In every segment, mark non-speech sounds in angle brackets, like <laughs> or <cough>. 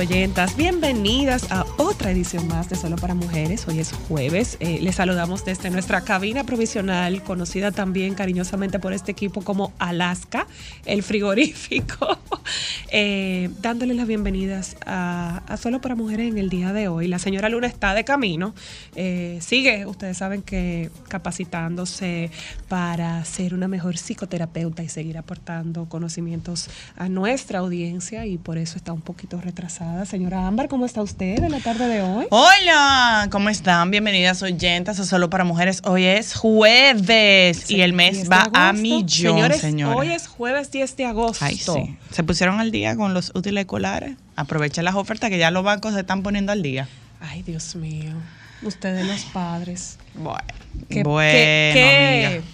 Oyentas, bienvenidas a otra edición más de Solo para Mujeres. Hoy es jueves. Eh, les saludamos desde nuestra cabina provisional, conocida también cariñosamente por este equipo como Alaska, el frigorífico, <laughs> eh, dándoles las bienvenidas a, a Solo para Mujeres en el día de hoy. La señora Luna está de camino, eh, sigue, ustedes saben que capacitándose para ser una mejor psicoterapeuta y seguir aportando conocimientos a nuestra audiencia y por eso está un poquito retrasada. Señora Ámbar, ¿cómo está usted en la tarde de hoy? Hola, ¿cómo están? Bienvenidas oyentas a Solo para Mujeres. Hoy es jueves y el 10 mes va a millón, Señores, señora. hoy es jueves 10 de agosto. Ay, sí. Se pusieron al día con los útiles escolares. Aprovechen las ofertas que ya los bancos se están poniendo al día. Ay, Dios mío. Ustedes los padres. Bueno, ¿Qué, bueno, qué- qué amiga.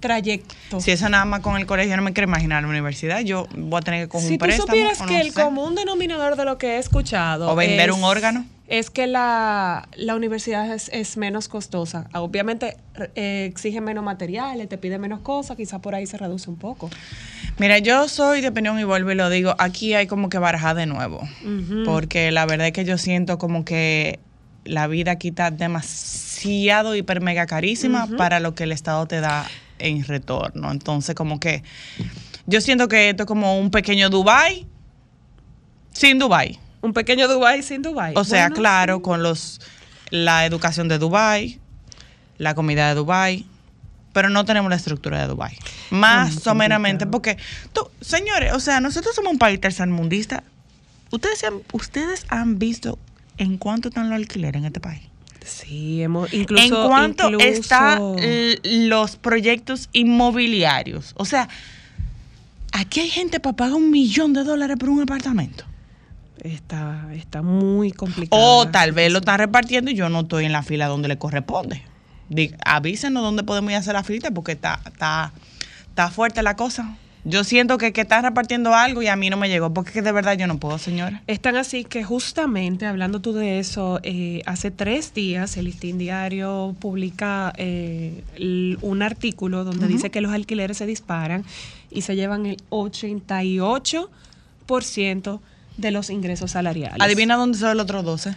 trayecto? Si eso nada más con el colegio no me quiero imaginar la universidad, yo voy a tener que coger Si un tú préstamo. supieras o que no el sé. común denominador de lo que he escuchado. O vender un órgano. Es que la, la universidad es, es menos costosa. Obviamente eh, exige menos materiales, te pide menos cosas, quizá por ahí se reduce un poco. Mira, yo soy de opinión y vuelvo y lo digo, aquí hay como que barajar de nuevo, porque la verdad es que yo siento como que la vida aquí está demasiado hiper mega carísima para lo que el Estado te da en retorno. Entonces como que yo siento que esto es como un pequeño Dubai sin Dubai. Un pequeño Dubai sin Dubai. O sea, Bueno, claro, sí. con los la educación de Dubai, la comida de Dubai, pero no tenemos la estructura de Dubai. Más someramente, porque tú, señores, o sea, nosotros somos un país tercermundista. Ustedes han, ustedes han visto en cuánto están los alquileres en este país. Sí, hemos incluso. en cuánto incluso- están los proyectos inmobiliarios. O sea, aquí hay gente para pagar un millón de dólares por un apartamento. Está, está muy complicado. O tal vez lo están repartiendo y yo no estoy en la fila donde le corresponde. Avísenos dónde podemos ir a hacer la fila porque está, está, está fuerte la cosa. Yo siento que, que están repartiendo algo y a mí no me llegó, porque de verdad yo no puedo, señora. Están así que justamente hablando tú de eso, eh, hace tres días el Listín Diario publica eh, un artículo donde dice que los alquileres se disparan y se llevan el 88% de los ingresos salariales. Adivina dónde se ve el otro 12.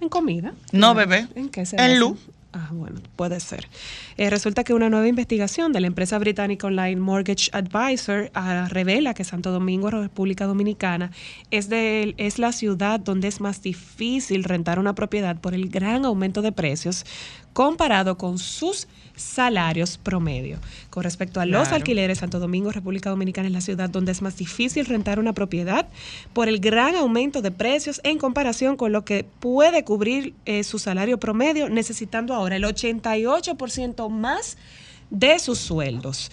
En comida. No, bebé. ¿En qué se En luz. Ah, bueno, puede ser. Eh, resulta que una nueva investigación de la empresa británica online Mortgage Advisor ah, revela que Santo Domingo, República Dominicana, es, de, es la ciudad donde es más difícil rentar una propiedad por el gran aumento de precios comparado con sus salarios promedio. Con respecto a los alquileres, Santo Domingo, República Dominicana es la ciudad donde es más difícil rentar una propiedad por el gran aumento de precios en comparación con lo que puede cubrir eh, su salario promedio, necesitando ahora el 88% más de sus sueldos.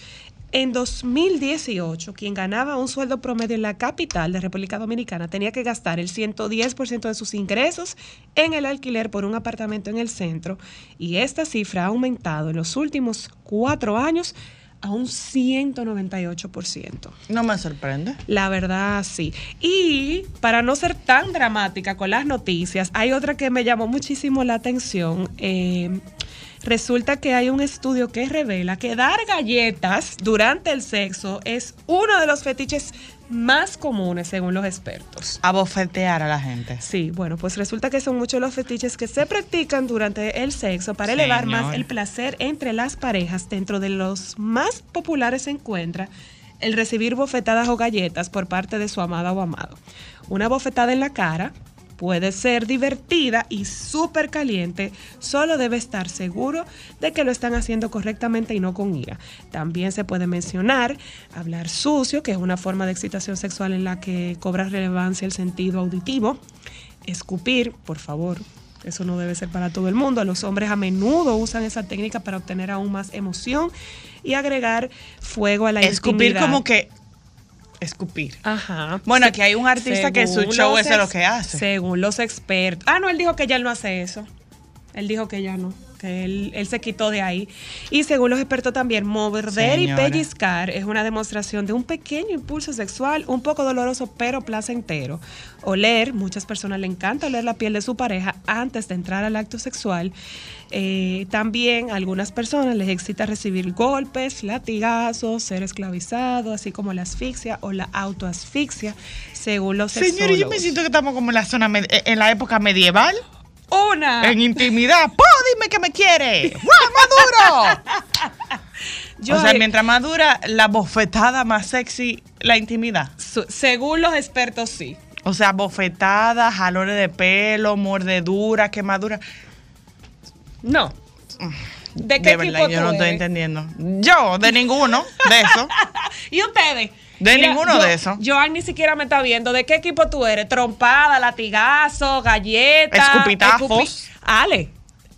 En 2018, quien ganaba un sueldo promedio en la capital de República Dominicana tenía que gastar el 110% de sus ingresos en el alquiler por un apartamento en el centro y esta cifra ha aumentado en los últimos cuatro años a un 198%. No me sorprende. La verdad, sí. Y para no ser tan dramática con las noticias, hay otra que me llamó muchísimo la atención. Eh, Resulta que hay un estudio que revela que dar galletas durante el sexo es uno de los fetiches más comunes según los expertos. A bofetear a la gente. Sí, bueno, pues resulta que son muchos los fetiches que se practican durante el sexo para elevar más el placer entre las parejas. Dentro de los más populares se encuentra el recibir bofetadas o galletas por parte de su amada o amado. Una bofetada en la cara puede ser divertida y súper caliente, solo debe estar seguro de que lo están haciendo correctamente y no con ira. También se puede mencionar hablar sucio, que es una forma de excitación sexual en la que cobra relevancia el sentido auditivo. Escupir, por favor. Eso no debe ser para todo el mundo. Los hombres a menudo usan esa técnica para obtener aún más emoción y agregar fuego a la Escupir intimidad. como que. Escupir. Ajá. Bueno, aquí hay un artista que su según show es lo que hace. Según los expertos. Ah, no, él dijo que ya él no hace eso. Él dijo que ya no, que él, él se quitó de ahí. Y según los expertos también, morder y pellizcar es una demostración de un pequeño impulso sexual, un poco doloroso, pero placentero. Oler, muchas personas le encanta oler la piel de su pareja antes de entrar al acto sexual. Eh, también a algunas personas les excita recibir golpes, latigazos, ser esclavizado, así como la asfixia o la autoasfixia, según los Señores, yo me siento que estamos como en la zona med- en la época medieval, Una. en intimidad. ¡Po! Dime que me quiere. ¡Guau, maduro! <laughs> Yo o sea, mientras más dura la bofetada, más sexy la intimidad. según los expertos, sí. O sea, bofetada, jalones de pelo, mordedura, quemadura. No. ¿De qué de verdad, yo no estoy entendiendo. Yo, de ninguno de eso. <laughs> ¿Y ustedes? De ninguno yo- de eso. Joan ni siquiera me está viendo. ¿De qué equipo tú eres? Trompada, latigazo, galleta. Escupitazos. escupi- Ale.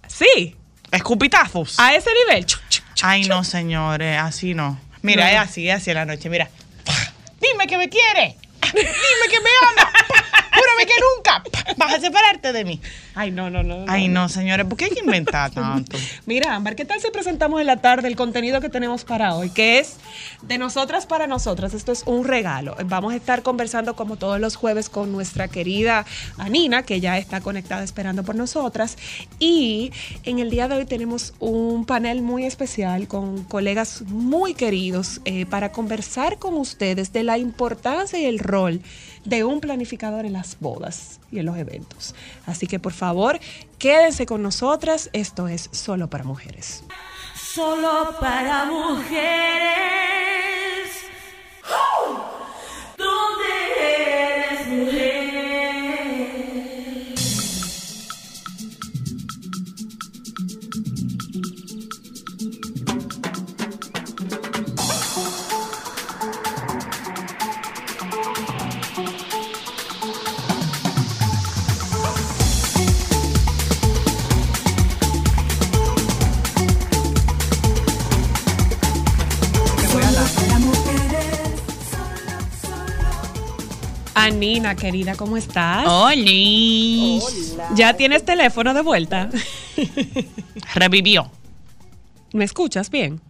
Sí. Escupitazos. A ese nivel. Chu, chu, chu, Ay, no, señores, así no. Mira, No. es así, es así en la noche. Mira. <laughs> Dime que me quiere. Dime que me ama. <laughs> Júrame que nunca vas a separarte de mí. Ay, no, no, no. Ay, no, señores, ¿por qué hay que inventar <laughs> tanto? Mira, Ámbar, ¿qué tal si presentamos en la tarde el contenido que tenemos para hoy? Que es de nosotras para nosotras. Esto es un regalo. Vamos a estar conversando como todos los jueves con nuestra querida Anina, que ya está conectada esperando por nosotras. Y en el día de hoy tenemos un panel muy especial con colegas muy queridos eh, para conversar con ustedes de la importancia y el rol de un planificador en las bodas y en los eventos. Así que por favor, quédense con nosotras. Esto es solo para mujeres. Solo para mujeres. ¿Dónde Anina, querida, ¿cómo estás? Oli. ¿Ya tienes teléfono de vuelta? Revivió. ¿Me escuchas bien?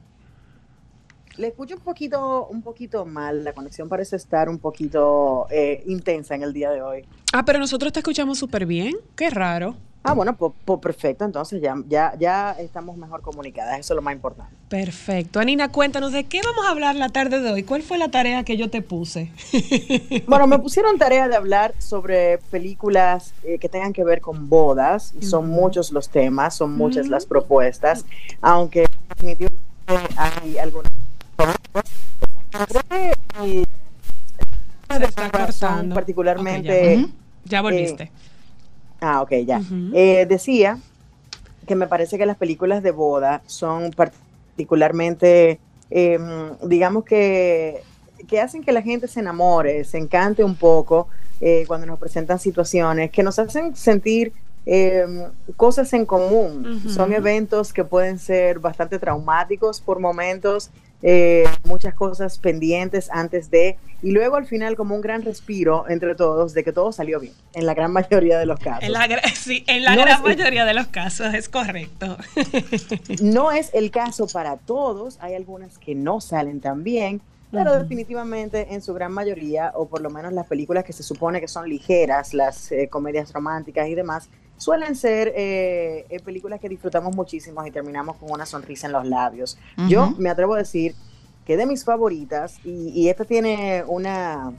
Le escucho un poquito, un poquito mal. La conexión parece estar un poquito eh, intensa en el día de hoy. Ah, pero nosotros te escuchamos súper bien. Qué raro. Ah, bueno, pues, pues perfecto. Entonces ya, ya, ya estamos mejor comunicadas. Eso es lo más importante. Perfecto. Anina, cuéntanos de qué vamos a hablar la tarde de hoy. ¿Cuál fue la tarea que yo te puse? <laughs> Bueno, me pusieron tarea de hablar sobre películas eh, que tengan que ver con bodas. y Son muchos los temas, son muchas las propuestas, aunque definitivamente hay algunas. Creo que, eh, Se está particularmente ya, ya volviste. Ah, ok, ya. Eh, decía que me parece que las películas de boda son particularmente, eh, digamos que, que hacen que la gente se enamore, se encante un poco eh, cuando nos presentan situaciones que nos hacen sentir eh, cosas en común. Son eventos que pueden ser bastante traumáticos por momentos, eh, muchas cosas pendientes antes de, y luego al final como un gran respiro entre todos de que todo salió bien, en la gran <laughs> mayoría de los casos. En la, <laughs> sí, en la No gran es- mayoría de los casos, es correcto. <laughs> No es el caso para todos, hay algunas que no salen tan bien, pero definitivamente en su gran mayoría, o por lo menos las películas que se supone que son ligeras, las eh, comedias románticas y demás, suelen ser eh, eh, películas que disfrutamos muchísimo y terminamos con una sonrisa en los labios. Yo me atrevo a decir que de mis favoritas, y, y esta tiene una,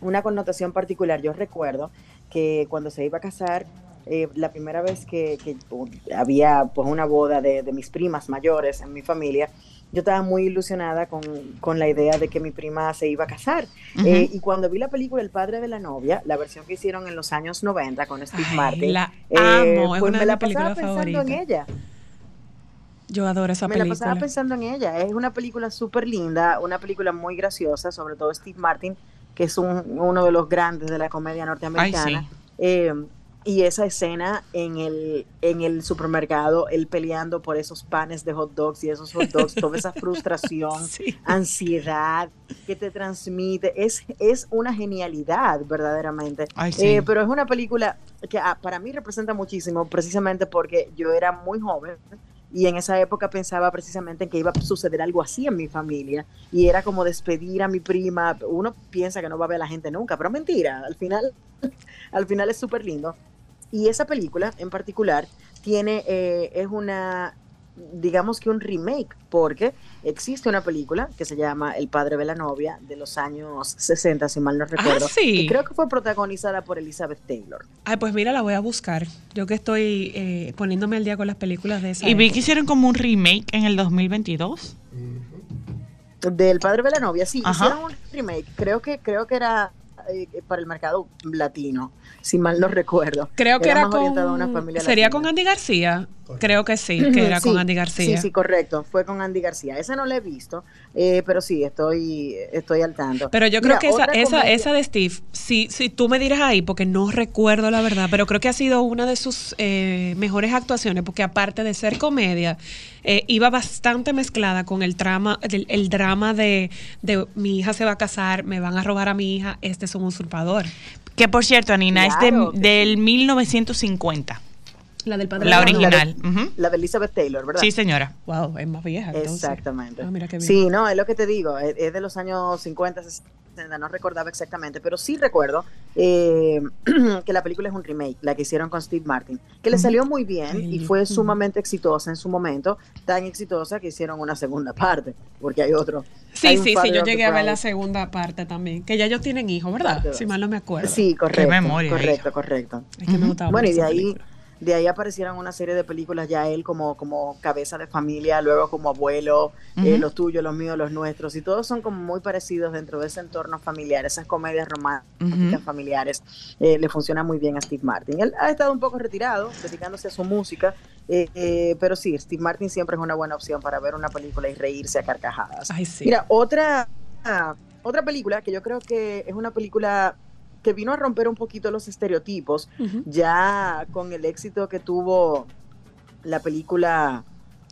una connotación particular, yo recuerdo que cuando se iba a casar, eh, la primera vez que, que, uh, había pues una boda de, de mis primas mayores en mi familia, yo estaba muy ilusionada con, con la idea de que mi prima se iba a casar. Eh, y cuando vi la película El padre de la novia, la versión que hicieron en los años 90 con Steve Ay, Martin, la eh, amo, es pues una me la pasaba pensando en favoritas. ella. Yo adoro esa Me la película. pasaba pensando en ella. Es una película súper linda, una película muy graciosa, sobre todo Steve Martin, que es un- uno de los grandes de la comedia norteamericana. Ay, Eh, y esa escena en el, en el supermercado, él peleando por esos panes de hot dogs y esos hot dogs, toda esa <laughs> frustración, Sí. ansiedad que te transmite, es, es una genialidad verdaderamente. Ay, sí. Eh, pero es una película que ah, para mí representa muchísimo, precisamente porque yo era muy joven y en esa época pensaba precisamente en que iba a suceder algo así en mi familia y era como despedir a mi prima. Uno piensa que no va a ver a la gente nunca, pero mentira, al final, <laughs> al final es súper lindo. Y esa película en particular tiene, eh, es una, digamos que un remake, porque existe una película que se llama El padre de la novia de los años 60, si mal no recuerdo. sí. Y creo que fue protagonizada por Elizabeth Taylor. Ay, pues mira, la voy a buscar. Yo que estoy eh, poniéndome al día con las películas de esa. Y vi época. que hicieron como un remake en el 2022. Del padre de la novia, sí, Ajá. hicieron un remake. Creo que, creo que era eh, para el mercado latino, si mal no recuerdo. Creo que era, más orientado a una con. familia ¿Sería latina. con Andy García? Creo que sí, que era con Andy García. Sí, sí, correcto. Fue con Andy García. Esa no la he visto, eh, pero sí, estoy, estoy al tanto. Pero yo Mira, creo que esa, esa, esa de Steve, si, si tú me dirás ahí, porque no recuerdo la verdad, pero creo que ha sido una de sus eh, mejores actuaciones, porque aparte de ser comedia, eh, iba bastante mezclada con el drama, el, el drama de, de mi hija se va a casar, me van a robar a mi hija, este es un usurpador. Que por cierto, Anina, Claro es de, del 1950. La del padre La de original. Ujú. La de Elizabeth Taylor, ¿verdad? Sí, señora. Wow, es más vieja. entonces. Exactamente. Ah, mira qué bien. Sí, no, es lo que te digo, es, es de los años 50, 60, no recordaba exactamente, pero sí recuerdo eh, <clears throat> que la película es un remake, la que hicieron con Steve Martin, que le salió muy bien y fue Ujú. sumamente exitosa en su momento, tan exitosa que hicieron una segunda parte, porque hay otro. Sí, hay sí, sí, yo llegué a ver la segunda parte también, que ya ellos tienen hijos, ¿verdad? Si mal no me acuerdo. Sí, correcto. memoria, correcto, correcto. Es que me gustaba Bueno, y mucho de ahí, película. De ahí aparecieron una serie de películas ya él como, como cabeza de familia, luego como abuelo, eh, los tuyos, los míos, los nuestros, y todos son como muy parecidos dentro de ese entorno familiar, esas comedias románticas familiares, eh, le funciona muy bien a Steve Martin. Él ha estado un poco retirado, dedicándose a su música, eh, eh, pero sí, Steve Martin siempre es una buena opción para ver una película y reírse a carcajadas. Ay, sí. Mira, otra, otra película que yo creo que es una película que vino a romper un poquito los estereotipos, Ujú. ya con el éxito que tuvo la película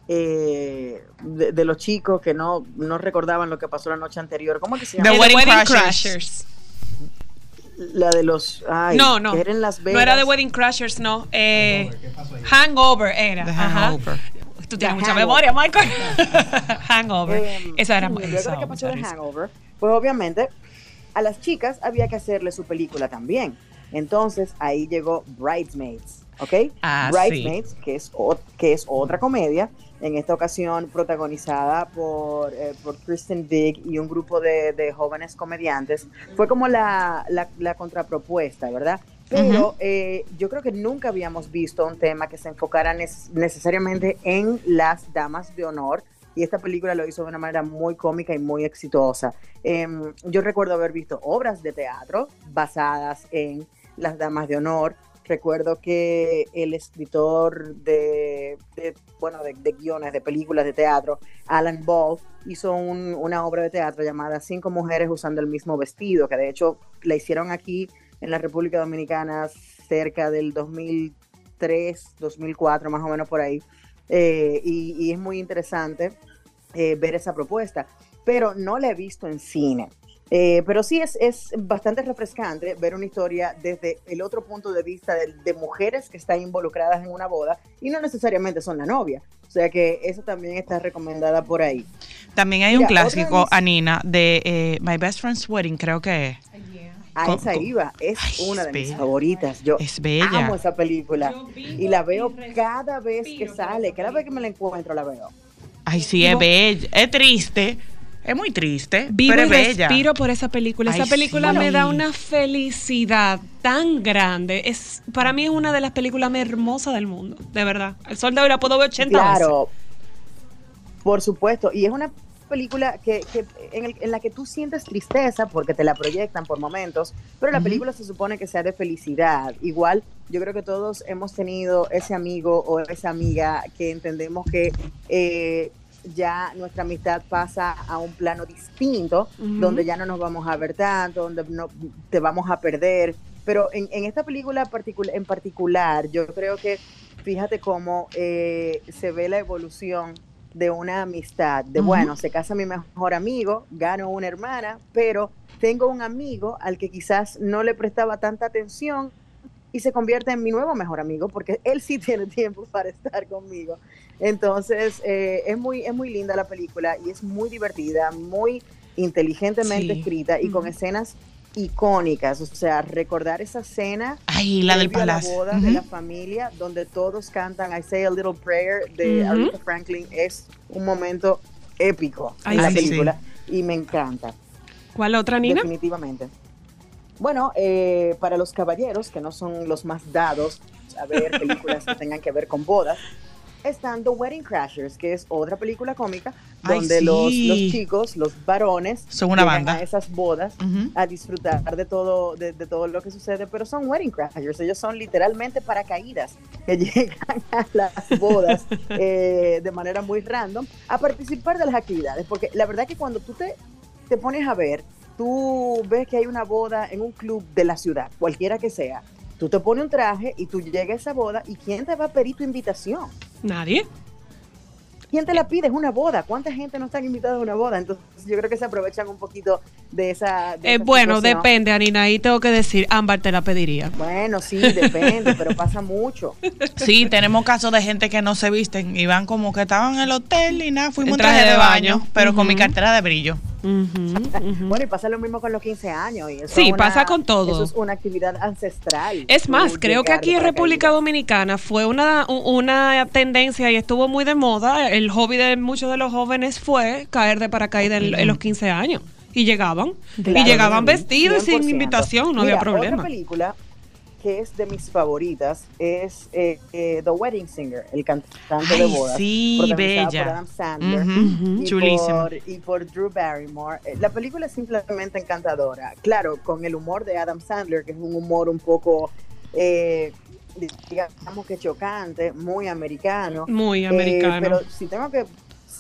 eh, de, de los chicos que no, no recordaban lo que pasó la noche anterior. ¿Cómo que se The llama? Eh, Wedding Crashers. La de los... Ay, no, no. que era en Las Vegas. No era de Wedding Crashers, no. Eh, hangover era. The ajá. Hangover. Tú tienes The mucha Hangover. memoria, Michael. <laughs> hangover. Eh, esa era esa de que pasó de. Hangover, pues obviamente a las chicas había que hacerle su película también. Entonces ahí llegó Bridesmaids, ¿ok? Ah, Bridesmaids, que, es, o- que es otra comedia, en esta ocasión protagonizada por, eh, por Kristen Wiig y un grupo de, de jóvenes comediantes. Fue como la, la, la contrapropuesta, ¿verdad? Pero eh, yo creo que nunca habíamos visto un tema que se enfocara necesariamente en las damas de honor. Y esta película lo hizo de una manera muy cómica y muy exitosa. Em, yo recuerdo haber visto obras de teatro basadas en las damas de honor. Recuerdo que el escritor de, bueno, de, guiones, de películas de teatro, Alan Ball, hizo un- una obra de teatro llamada Cinco mujeres usando el mismo vestido, que de hecho la hicieron aquí en la República Dominicana cerca del 2003, 2004, más o menos por ahí. Eh, y, y es muy interesante eh, ver esa propuesta, pero no la he visto en cine. Eh, pero sí es, es bastante refrescante ver una historia desde el otro punto de vista de, de mujeres que están involucradas en una boda y no necesariamente son la novia. O sea que eso también está recomendada por ahí. También hay Mira, un clásico, Anina, de eh, My Best Friend's Wedding, creo que es. A esa iba, es Ay, una es de mis favoritas. Yo Es bella. amo esa película y la veo cada vez que sale, cada vez que me la encuentro la veo. Ay, sí, es bella. Es triste. Es muy triste. Vivo pero y es bella. respiro por esa película. Esa película sí. me da una felicidad tan grande. Es para mí es una de las películas más hermosas del mundo, de verdad. El sol de hoy la puedo ver 80 veces. Claro, por supuesto. Y es una película que, que en, el- en la que tú sientes tristeza porque te la proyectan por momentos, pero la Ujú. película se supone que sea de felicidad. Igual, yo creo que todos hemos tenido ese amigo o esa amiga que entendemos que eh, ya nuestra amistad pasa a un plano distinto, Ujú. donde ya no nos vamos a ver tanto, donde no, te vamos a perder. Pero en, en esta película en particular, yo creo que fíjate cómo eh, se ve la evolución de una amistad, de Ujú. bueno, se casa mi mejor amigo, gano una hermana, pero tengo un amigo al que quizás no le prestaba tanta atención y se convierte en mi nuevo mejor amigo porque él sí <laughs> tiene tiempo para estar conmigo. Entonces, eh, es, muy, es muy linda la película y es muy divertida, muy inteligentemente Sí. escrita y con escenas icónicas, o sea, recordar esa escena Ay, la del la palacio. boda de la familia donde todos cantan I Say a Little Prayer de. Aretha Franklin es un momento épico Ay, en la sí. película y me encanta ¿Cuál otra, Nina? definitivamente bueno eh, para los caballeros que no son los más dados a ver películas que tengan que ver con bodas están The Wedding Crashers que es otra película cómica Ay, donde los, sí. los chicos los varones Son una banda. a esas bodas a disfrutar de todo, de, de todo lo que sucede, pero son wedding crashers, ellos son literalmente paracaídas que <laughs> llegan a las bodas <laughs> eh, de manera muy random a participar de las actividades, porque la verdad que cuando tú te, te pones a ver, tú ves que hay una boda en un club de la ciudad, cualquiera que sea, tú te pones un traje y tú llegas a esa boda y ¿quién te va a pedir tu invitación? Nadie. ¿Quién te la pide? Es una boda. ¿Cuánta gente no están invitados a una boda? Entonces yo creo que se aprovechan un poquito de esa... de Eh, esa bueno, situación. depende, Anina. Ahí tengo que decir, Ámbar te la pediría. Bueno, sí, depende, pero pasa mucho. <laughs> Sí, tenemos casos de gente que no se visten y van como que estaban en el hotel y nada, fuimos En traje, traje de de baño, baño. pero con mi cartera de brillo. Bueno, y pasa lo mismo con los 15 años. Y eso Sí, es una- pasa con todo. Eso es una actividad ancestral. Es más, creo que aquí en República. Dominicana fue una, una tendencia y estuvo muy de moda. El hobby de muchos de los jóvenes fue caer de paracaídas en, en los 15 años. Y llegaban. Claro, y llegaban vestidos sin 100%. invitación, no Mira, había problema. Otra película que es de mis favoritas es eh, eh, The Wedding Singer, el cantante de bodas. sí, bella. Por Adam Sandler. Ujú, y, Chulísimo. por, y por Drew Barrymore. Eh, La película es simplemente encantadora. Claro, con el humor de Adam Sandler, que es un humor un poco, eh, digamos que chocante, muy americano. Muy Eh, americano. pero si tengo que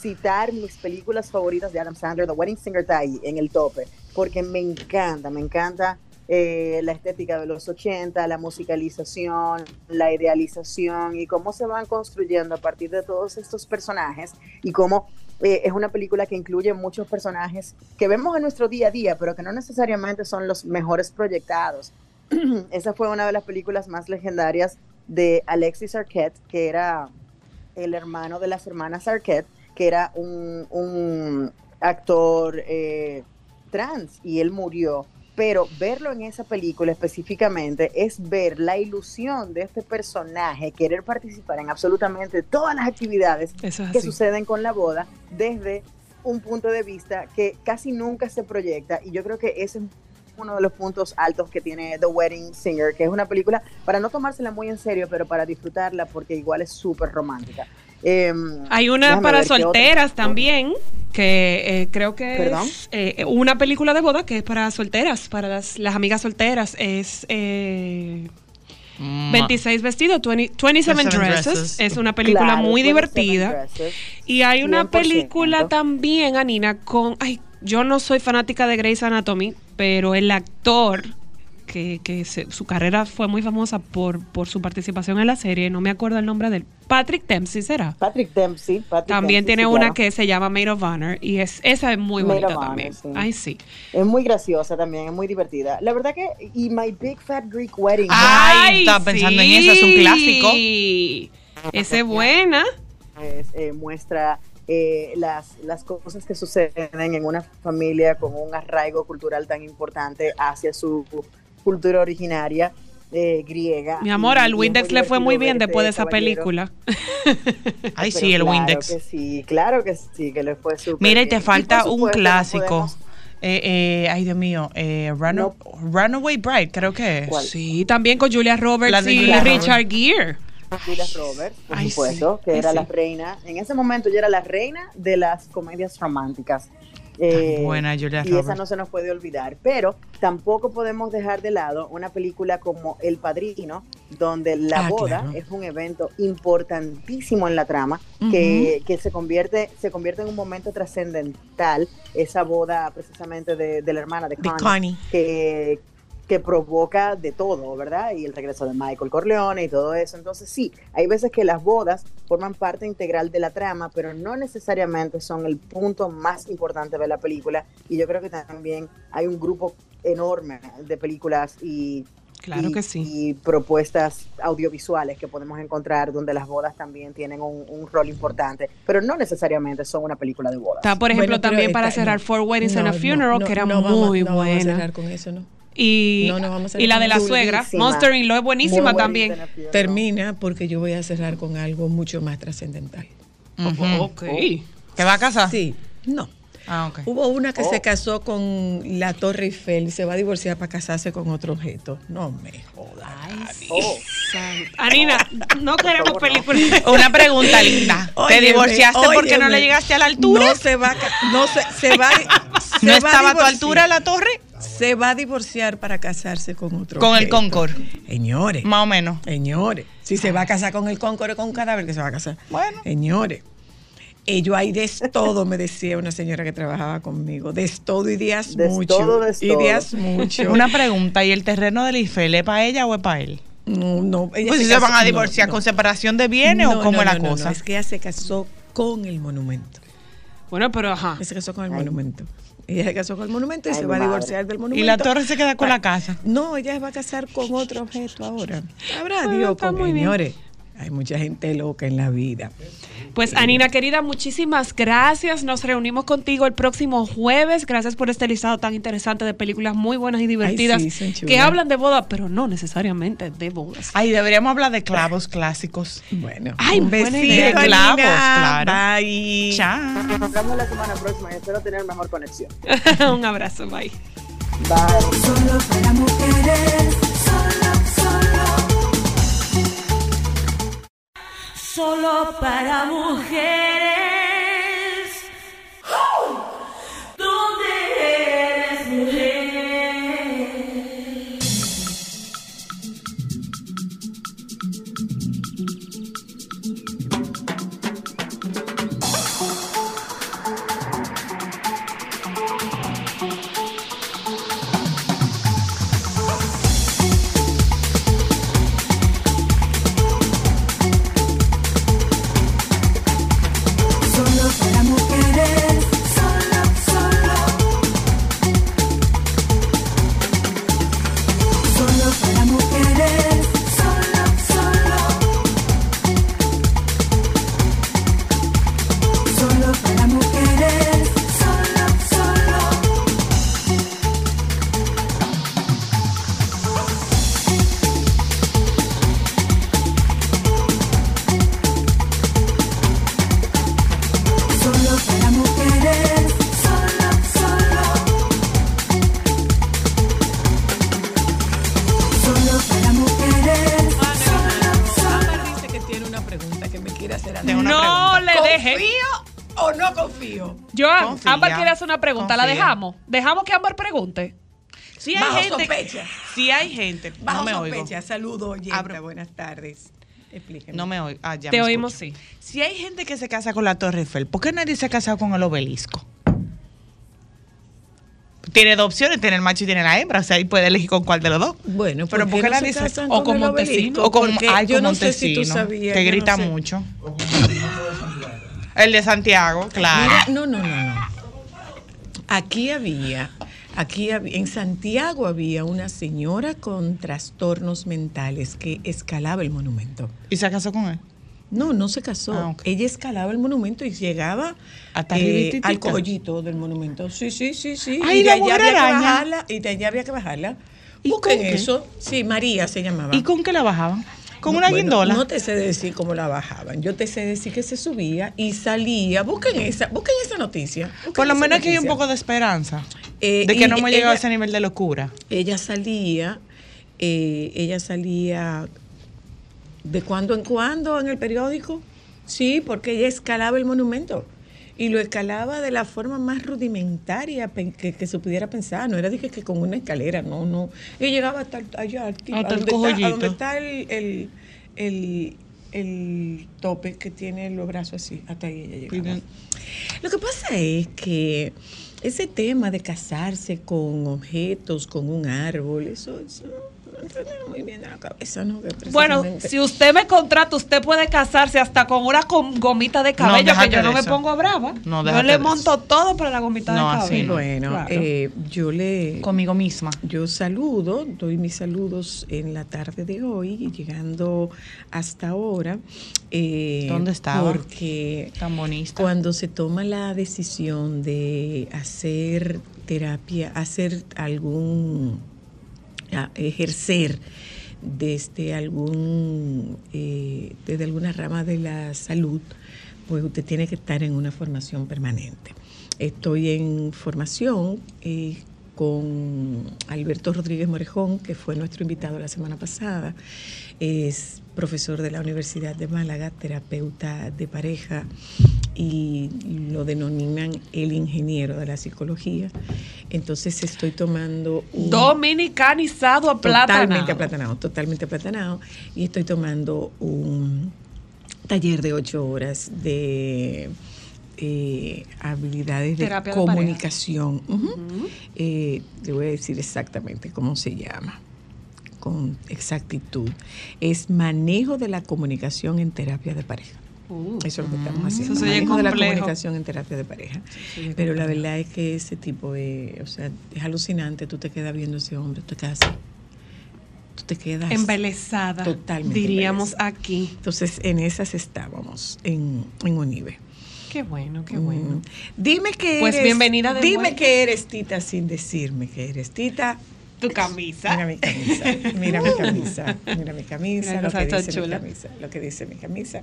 citar mis películas favoritas de Adam Sandler, The Wedding Singer está ahí, en el tope, porque me encanta, me encanta eh, la estética de los 80, la musicalización, la idealización y cómo se van construyendo a partir de todos estos personajes y cómo eh, es una película que incluye muchos personajes que vemos en nuestro día a día, pero que no necesariamente son los mejores proyectados. <clears throat> Esa fue una de las películas más legendarias de Alexis Arquette, que era el hermano de las hermanas Arquette, que era un, un actor eh, trans y él murió. Pero verlo en esa película específicamente es ver la ilusión de este personaje, querer participar en absolutamente todas las actividades es que suceden con la boda desde un punto de vista que casi nunca se proyecta y yo creo que ese es uno de los puntos altos que tiene The Wedding Singer, que es una película para no tomársela muy en serio, pero para disfrutarla porque igual es súper romántica. Em, Hay una para otra- solteras también, que eh, creo que ¿Perdón? es eh, una película de boda que es para solteras, para las, las amigas solteras. Es eh, 26 vestidos, 20 27 27 dresses. Dresses. Es una película Claro, muy 27 divertida. Dresses. Y hay una 100%. película también, Anina, con... Ay, yo no soy fanática de Grey's Anatomy, pero el actor que, que se- su carrera fue muy famosa por, por su participación en la serie, no me acuerdo el nombre de él. Patrick Dempsey será. Patrick Dempsey. Patrick También Dempsey, tiene sí, una claro. que se llama Maid of Honor y es esa es muy Maid bonita Honor, también. sí. Ay, sí. Es muy graciosa también, es muy divertida. La verdad que, y My Big Fat Greek Wedding. Ay, estaba pensando en esa, es un clásico. sí. Esa es buena. eh, muestra eh, las, las cosas que suceden en una familia con un arraigo cultural tan importante hacia su cultura originaria eh, griega. Mi amor, al Windex le fue muy bien después de esa película. <laughs> Ay, Pero sí, el claro Windex. que sí, claro que sí, que le fue súper Mira, y bien. te falta un clásico. Eh, eh, ay, Dios mío. Eh, Run- Runaway Bride, creo que es. ¿Cuál? Sí, también con Julia Roberts La de y Julia Richard Gere. Julia Roberts, por Ay, supuesto, sí, que ay, era sí. la reina. En ese momento ella era la reina de las comedias románticas. Eh, buena Julia y esa no se nos puede olvidar. Pero tampoco podemos dejar de lado una película como El Padrino, donde la Ah, boda claro. es un evento importantísimo en la trama, que, que se convierte se convierte en un momento trascendental. Esa boda precisamente de, de la hermana de De Connie, Connie. que, que provoca de todo, ¿verdad? Y el regreso de Michael Corleone y todo eso. Entonces sí, hay veces que las bodas forman parte integral de la trama, pero no necesariamente son el punto más importante de la película. Y yo creo que también hay un grupo enorme de películas y, Claro y- que sí. y propuestas audiovisuales que podemos encontrar donde las bodas también tienen un, un rol importante, pero no necesariamente son una película de bodas. Está, por ejemplo, Bueno, también para esta- cerrar no. Four Weddings and No, a no, Funeral, no, que era no vamos- muy no Vamos a buena. cerrar con eso, ¿no? Y, No, no, vamos a y la de la suegra. Monster in Law es buenísima Muy también. Termina porque yo voy a cerrar con algo mucho más trascendental. Ok. ¿Te va a casar? Sí, no. Ah, ok. Hubo una que Oh. se casó con la Torre Eiffel y se va a divorciar para casarse con otro objeto. No me jodas. Oh. Anina, no queremos favor, no. películas. <laughs> Una pregunta linda. ¿Te Óyeme, divorciaste porque no le llegaste a la altura? No se va, no se, se va, <laughs> se ¿No va estaba a tu altura la torre? Se va a divorciar para casarse con otro. Con el. Concord. Señores. Más o menos. Señores, si se va a casar con el Concord con un cadáver, que se va a casar. Bueno. Señores, ello hay de todo, me decía una señora que trabajaba conmigo. De todo y días Des mucho. todo, des y todo. días mucho. <laughs> Una pregunta, ¿y el terreno del Eiffel es para ella o es para él? No, no. ella Pues si se casó- van a divorciar no. con separación de bienes No, o cómo no, es la cosa. no, es que ella se casó con el monumento. Bueno, pero ajá. Se casó con el Ay. monumento. Ella se casó con el monumento y Ay, se va a divorciar del monumento. Y la torre se queda con la casa. No, ella se va a casar con otro objeto ahora. Habrá Dios con señores. Hay mucha gente loca en la vida. Pues Anina querida, muchísimas gracias. Nos reunimos contigo el próximo jueves. Gracias por este listado tan interesante de películas muy buenas y divertidas sí, que hablan de boda, pero no necesariamente de bodas. Ay, deberíamos hablar de clavos clásicos. Bueno, Ay, un buena besito, idea. De clavos, Anina. claro. Bye. Chao. Nos vemos la semana próxima y espero tener mejor conexión. <laughs> Un abrazo, bye. Bye. Solo para mujeres, Solo para mujeres. Deje. ¿Confío o no confío? Joan, Confía, Amber quiere hacer una pregunta. ¿La dejamos? ¿Dejamos que Amber pregunte? Si hay Bajo gente, sospecha. si hay gente, Bajo no me oigo. sospecha. Saludo, oyente. Abro. Buenas tardes. Explíqueme. No me oigo. Ah, ya Te me oímos, escucho. sí. Si hay gente que se casa con la Torre Eiffel, ¿por qué nadie se ha casado con el obelisco? Tiene dos opciones, tiene el macho y tiene la hembra, o sea, ahí puede elegir con cuál de los dos. Bueno, Pero ¿por qué no nadie se casan o con el Montesino, obelisco? O con, ay, yo con no sé si tú sabías. que yo no grita sé. mucho. El de Santiago, claro. Mira, no, no, no, no. Aquí había, aquí había, en Santiago había una señora con trastornos mentales que escalaba el monumento. ¿Y se casó con él? No, no se casó. Ah. Ella escalaba el monumento y llegaba Hasta eh, al cogollito del monumento. Sí, sí, sí, sí. Ay, y de allá había que bajarla. Y de allá había que bajarla. ¿Y Busquen eso. Sí, María se llamaba. ¿Y con qué la bajaban? ¿Con una Bueno, guindola? No te sé decir cómo la bajaban. Yo te sé decir que se subía y salía. Busquen esa, busquen esa noticia. busquen Por lo menos aquí hay un poco de esperanza. Eh, de que no hemos llegado a ese nivel de locura. ella salía, eh, ella salía de cuando en cuando en el periódico, sí, porque ella escalaba el monumento y lo escalaba de la forma más rudimentaria que, que se pudiera pensar, no era de que, con una escalera, no, no, ella llegaba hasta allá, al- a, Hasta el donde está, a donde está el, el, el- el tope que tiene los brazos así, hasta ahí ella llegaba. Lo que pasa es que ese tema de casarse con objetos, con un árbol, eso, eso no muy bien la cabeza, ¿no? Bueno, si usted me contrata, usted puede casarse hasta con una gomita de cabello, que yo no me pongo brava. No, yo le monto todo para la gomita No, de así cabello. no. bueno, Claro. eh, yo le... Conmigo misma. Yo saludo, doy mis saludos en la tarde de hoy, llegando hasta ahora. eh, ¿Dónde estaba? Porque Tan bonita. cuando se toma la decisión de hacer terapia, hacer algún, ejercer desde algún, eh, desde alguna rama de la salud, pues usted tiene que estar en una formación permanente. Estoy en formación eh, con Alberto Rodríguez Morejón, que fue nuestro invitado la semana pasada. Es profesor de la Universidad de Málaga, terapeuta de pareja y lo denominan el ingeniero de la psicología. Entonces estoy tomando un Dominicanizado a plata. totalmente aplatanado, totalmente aplatanado. Y estoy tomando un taller de ocho horas de eh, habilidades de de comunicación. Ujú. Eh, le voy a decir exactamente cómo se llama, con exactitud. Es manejo de la comunicación en terapia de pareja. Eso es lo que estamos haciendo. Eso se de la comunicación en terapia de pareja. Pero la verdad es que ese tipo de, o sea, es alucinante. Tú te quedas viendo a ese hombre, tú te quedas así. Tú te quedas Embelesada. Totalmente Diríamos embelesada. aquí. Entonces, en esas estábamos, en, en Unive. Qué bueno, qué bueno. Mm. Dime que Pues eres. bienvenida de Dime vuelta. que eres Tita sin decirme que eres Tita. Tu camisa. Mira mi camisa. Mira mi camisa. <laughs> Mira mi camisa. Mira lo, que dice mi camisa lo que dice mi camisa.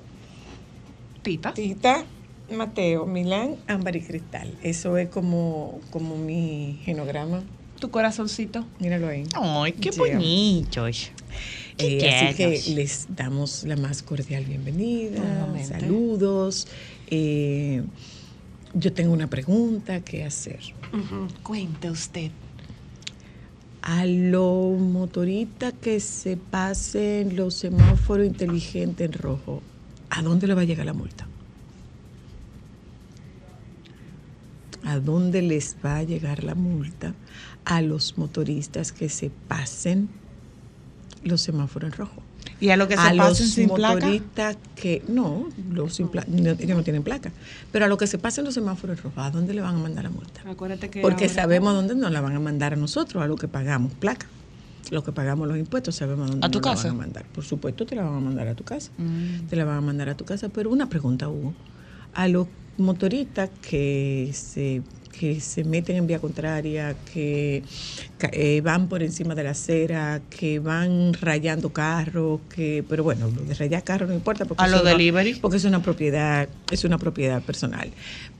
Tita. Tita, Mateo, Milán, Ámbar y Cristal. Eso es como, como mi genograma. Tu corazoncito. Míralo ahí. Ay, qué Sí. bonitos. Eh, así que les damos la más cordial bienvenida, Nuevamente. saludos. Eh, yo tengo una pregunta que hacer. Ujú. Cuente usted. A los motoristas que se pasen los semáforos inteligentes en rojo, ¿a dónde le va a llegar la multa? ¿A dónde les va a llegar la multa a los motoristas que se pasen los semáforos en rojo? Y a lo que se a pasen los sin placa. motoristas que no, los sin pla- no, ellos no tienen placa, pero a los que se pasen los semáforos rojos, ¿a dónde le van a mandar la multa? Acuérdate que. Porque sabemos dónde nos la van a mandar a nosotros, a lo que pagamos placa. Lo que pagamos los impuestos, sabemos a dónde ¿A tu nos la casa? van a mandar. Por supuesto, te la van a mandar a tu casa. Mm. Te la van a mandar a tu casa. Pero una pregunta, Hugo. A los motoristas que se, que se meten en vía contraria, que eh, van por encima de la acera, que van rayando carros, que, pero bueno, lo de rayar carros no importa porque A lo delivery. porque es una propiedad, es una propiedad personal.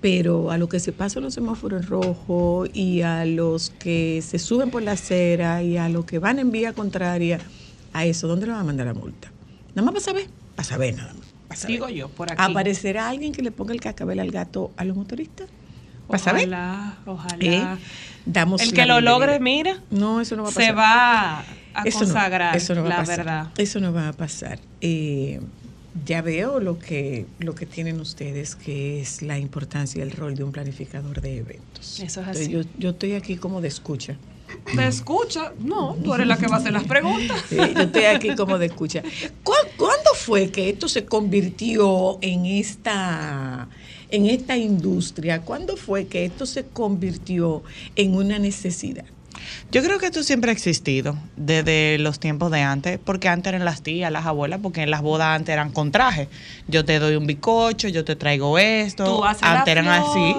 Pero a lo que se pasan los semáforos en rojo y a los que se suben por la acera y a los que van en vía contraria, a eso, ¿dónde le van a mandar la multa? Nada más para saber, para saber nada más. Digo yo, por aquí. ¿Aparecerá alguien que le ponga el cascabel al gato a los motoristas? Saber. Ojalá, ojalá. ¿Eh? Damos El que lo logre, mira, No, eso no va a pasar. se va a Eso no, consagrar, eso no va a la pasar. verdad. Eso no va a pasar. Eh, ya veo lo que, lo que tienen ustedes, que es la importancia y el rol de un planificador de eventos. Eso es Entonces, así. Yo, yo estoy aquí como de escucha. ¿Te escucha? No, tú eres la que va a hacer las preguntas. Eh, yo estoy aquí como de escucha. ¿Cu- ¿Cuándo fue que esto se convirtió en esta, en esta industria? ¿Cuándo fue que esto se convirtió en una necesidad? Yo creo que esto siempre ha existido desde los tiempos de antes, porque antes eran las tías, las abuelas, porque en las bodas antes eran con traje. Yo te doy un bizcocho, yo te traigo esto. Tú haces antes las eran así.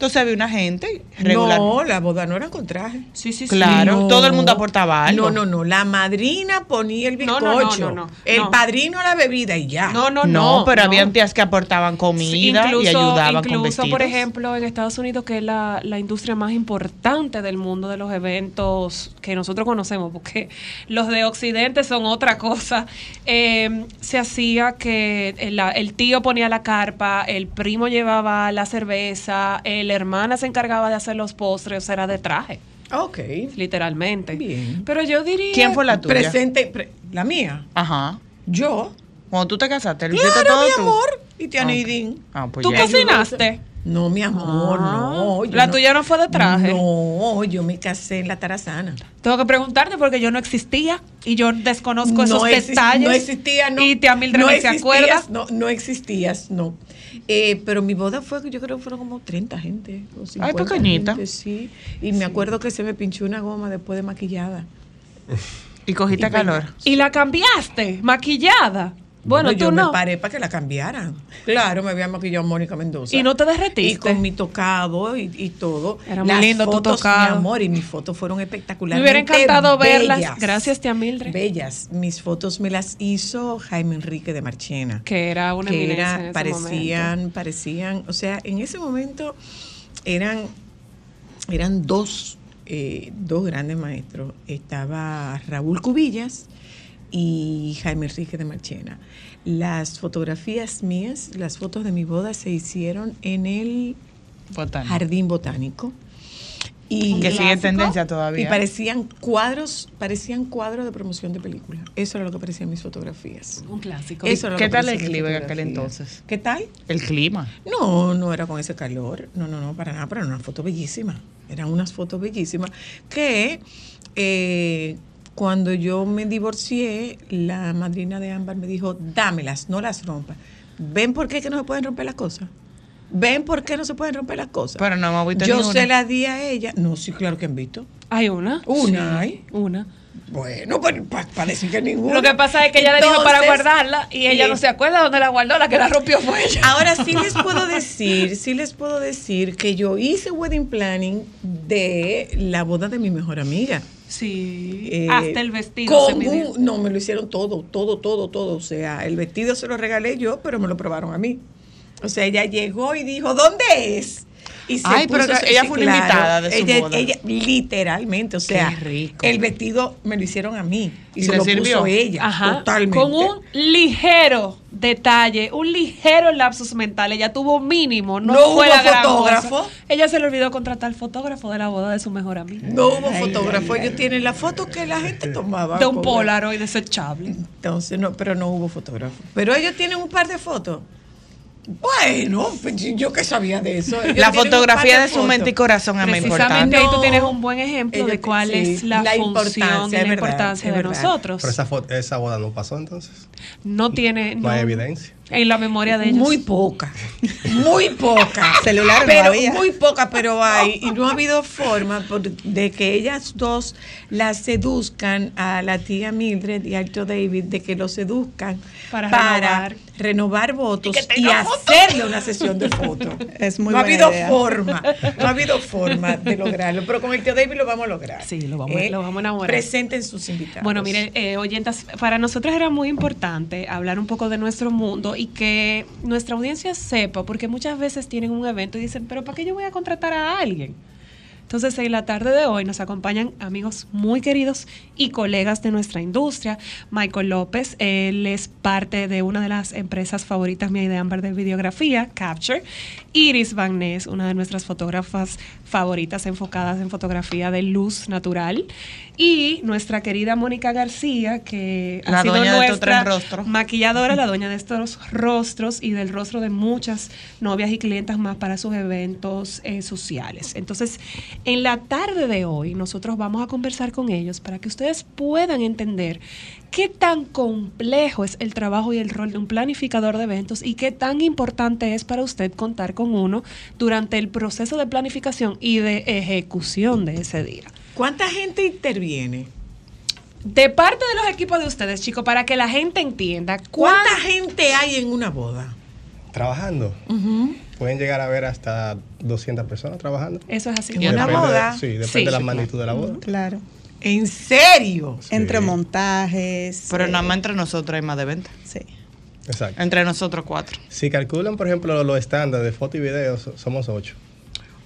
Entonces había una gente regular. No, la boda no era con traje. Sí, sí, sí. Claro, No. todo el mundo aportaba algo. No, no, no. La madrina ponía el bizcocho. no, no, no, no. El No. padrino la bebida y ya. No, no, No, no. pero no. habían tías que aportaban comida incluso, y ayudaban con incluso vestidos. por ejemplo, en Estados Unidos, que es la, la industria más importante del mundo de los eventos que nosotros conocemos, porque los de Occidente son otra cosa, eh, se hacía que el, el tío ponía la carpa, el primo llevaba la cerveza, eh, la hermana se encargaba de hacer los postres, era de traje, Ok. literalmente. Bien. Pero yo diría... ¿Quién fue la tuya? Presente. pre- la mía. Ajá. Yo. Cuando tú te casaste, ¿lo hiciste Claro, todo mi tú? amor. Y te Ah, Neidín. Ah, pues ¿Tú ya. cocinaste? No, mi amor, Ah, no. yo ¿la tuya no fue de traje? No, yo me casé en la tarazana. Tengo que preguntarte porque yo no existía y yo desconozco esos detalles. No existía, no. Y tía Mildred no se acuerda. No, no existías, no. Eh, pero mi boda fue, yo creo que fueron como 30 gente. O 50 pequeñita. gente, sí. Y me acuerdo que se me pinchó una goma después de maquillada. Y cogiste Y calor. Y la cambiaste, maquillada. Bueno, yo tú me no. paré para que la cambiaran. Claro, me había maquillado Mónica Mendoza. ¿Y no te derretiste? Y con mi tocado y, y todo. Era muy lindo tu fotos, tocado. Mi amor, y mis fotos fueron espectaculares. Me hubiera encantado verlas. Gracias, tía Mildred. Bellas. Mis fotos me las hizo Jaime Enrique de Marchena. Que era una que era, en ese parecían, momento. parecían, o sea, en ese momento eran, eran dos, eh, dos grandes maestros. Estaba Raúl Cubillas y Jaime Enrique de Marchena. Las fotografías mías, las fotos de mi boda se hicieron en el Botánico. Jardín Botánico. Y, Que sigue en tendencia y todavía. parecían cuadros, parecían cuadros de promoción de película. Eso era lo que parecían mis fotografías. Un clásico. Eso era lo ¿Qué que tal el clima en aquel entonces? ¿Qué tal? El clima. No, no era con ese calor. No, no, no, para nada, pero era una foto bellísima. Eran unas fotos bellísimas que eh, cuando yo me divorcié, la madrina de Ámbar me dijo, dámelas, no las rompas. ¿Ven por qué que no se pueden romper las cosas? ¿Ven por qué no se pueden romper las cosas? Pero no hemos visto yo se la di a ella. No, sí, claro que han visto. ¿Hay una? Una Sí, hay. Una. Bueno, pues pa- parece que ninguna. Lo que pasa es que ella le dijo para guardarla y ella sí. no se acuerda dónde la guardó, la que la rompió fue ella. Ahora sí les <laughs> puedo decir, sí les puedo decir que yo hice wedding planning de la boda de mi mejor amiga. Sí. Eh, Hasta el vestido se un- no, me lo hicieron todo, todo, todo, todo. O sea, el vestido se lo regalé yo, pero me lo probaron a mí. O sea, ella llegó y dijo, ¿dónde es? Y se Ay, pero ella fue una invitada de su ella, boda. ella, literalmente, o sea, rico. el vestido me lo hicieron a mí y, ¿Y se lo sirvió? puso ella, Ajá. totalmente. Con un ligero detalle, un ligero lapsus mental. Ella tuvo mínimo, no, No fue hubo la fotógrafo. Ella se le olvidó contratar fotógrafo de la boda de su mejor amiga. No hubo fotógrafo, ellos tienen la foto que la gente tomaba. De un. Polaroid desechable. Entonces, no, pero no hubo fotógrafo. Pero ellos tienen un par de fotos. Bueno, pues, yo que sabía de eso. <laughs> Ellos La fotografía de su mente y corazón es muy Precisamente importante. ahí tú No, tienes un buen ejemplo de cuál sí, es la, la función importancia, y la verdad, importancia de verdad. nosotros. Pero esa, esa boda no pasó entonces. No tiene No hay no- evidencia. En la memoria de ellos. Muy poca. Muy poca. <laughs> Celulares no pero. Muy poca, pero hay. Y no ha habido forma por- de que ellas dos las seduzcan a la tía Mildred y al tío David, de que los seduzcan Para renovar. renovar votos y, hacerle una sesión de fotos. <laughs> Es muy no ha habido idea. forma, no ha habido forma de lograrlo. Pero con el tío David lo vamos a lograr. Sí, lo vamos- lo vamos a enamorar. Presenten sus invitados. Bueno, miren, eh, oyentas, para nosotros era muy importante hablar un poco de nuestro mundo y que nuestra audiencia sepa, porque muchas veces tienen un evento y dicen, pero ¿para qué yo voy a contratar a alguien? Entonces, en la tarde de hoy nos acompañan amigos muy queridos y colegas de nuestra industria. Michael López, él es parte de una de las empresas favoritas mía y de de videografía, Capture. Iris Van Ness, una de nuestras fotógrafas favoritas enfocadas en fotografía de luz natural. Y nuestra querida Mónica García, que La ha sido nuestra maquilladora, la dueña de estos rostros y del rostro de muchas novias y clientas más para sus eventos eh, sociales. Entonces, en la tarde de hoy, nosotros vamos a conversar con ellos para que ustedes puedan entender qué tan complejo es el trabajo y el rol de un planificador de eventos y qué tan importante es para usted contar con uno durante el proceso de planificación y de ejecución de ese día. ¿Cuánta gente interviene? De parte de los equipos de ustedes, chicos, para que la gente entienda ¿Cuánta cuánta gente hay en una boda? Trabajando. Pueden llegar a ver hasta 200 personas trabajando. Eso es así. ¿En una de- boda? sí, depende Sí. de la magnitud de la boda. Claro. ¿En serio? Sí, Entre montajes. Pero eh, nada más entre nosotros hay más de 20. Sí. Exacto. Entre nosotros cuatro. Si calculan, por ejemplo, los estándares de foto y video, so- somos ocho.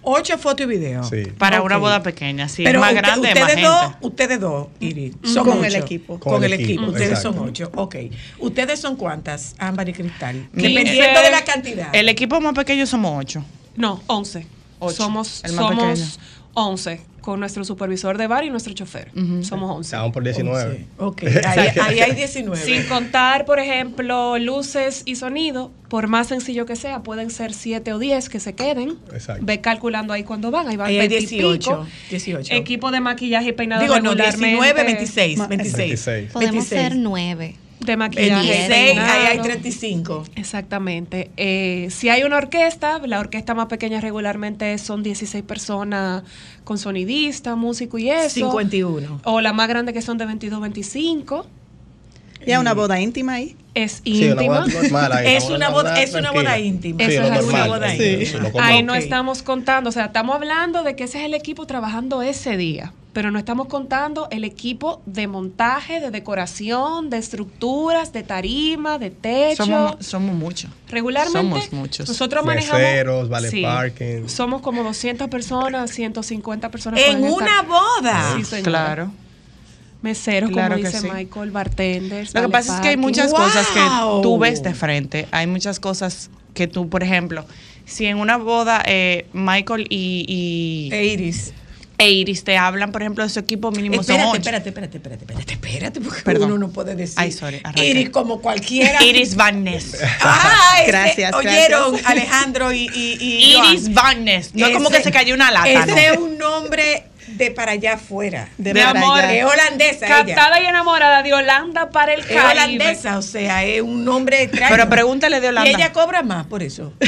Ocho fotos y videos. Sí. Para una boda pequeña, sí. Pero más usted- grande, más ustedes gente. dos, ustedes dos, Iris, son Con ocho. el equipo. Con, el equipo, ustedes exacto. son ocho. Ok. ¿Ustedes son cuántas, Ámbar y Cristal? Dependiendo de la cantidad. El equipo más pequeño somos ocho. No, 11. Ocho, Somos, el más somos pequeño. 11 con nuestro supervisor de bar y nuestro chofer. Somos 11. Estaban por 19. Ok, <laughs> ahí, ahí hay 19. Sin contar, por ejemplo, luces y sonido, por más sencillo que sea, pueden ser 7 o 10 que se queden. Exacto. Ve calculando ahí cuando van, ahí van Ahí hay 20 y 18, pico. 18. Equipo de maquillaje y peinado Digo, no, regularmente 19, 26. Ma- 26. 26. Podemos 26. ser nueve. De maquillaje. 26, ahí hay peinado. 35. Exactamente. Eh, si hay una orquesta, la orquesta más pequeña regularmente son 16 personas con sonidista, músico y eso. 51. O la más grande que son de 22, 25. Y hay una boda íntima ahí. Es íntima. boda normal ahí, Es una boda- es una boda íntima. Sí, Eso es así. normal, Una boda sí, íntima. Ahí no estamos contando, o sea, estamos hablando de que ese es el equipo trabajando ese día, pero no estamos contando el equipo de montaje, de decoración, de estructuras, de tarima, de techo. Somos, somos muchos. Regularmente Somos muchos. nosotros manejamos Meseros, vale parking. Somos como 200 personas, 150 personas En una estar- boda. Sí, señora. Claro. Meseros, Claro como que dice sí. Michael, bartenders. Lo que pasa es que hay muchas cosas que tú ves de frente. Hay muchas cosas que tú, por ejemplo, si en una boda eh, Michael y, y- E Iris. E Iris te hablan, por ejemplo, de su equipo mínimo Espérate, son ocho. espérate, espérate, espérate, espérate, espérate, porque Perdón. uno no puede decir. Ay, sorry. Iris como cualquiera. Iris Van Ness. <laughs> Ah, este, Gracias, Oyeron, gracias. Alejandro y, y, y Iris. Van Ness. No es como que se cayó una lata, Ese ¿no? es un nombre de para allá afuera. De para amor, allá. Es holandesa ella. Captada y enamorada de Holanda para el Es Caribe. holandesa, o sea, es un nombre extraño. Pero pregúntale de Holanda. Y ella cobra más por eso. <laughs>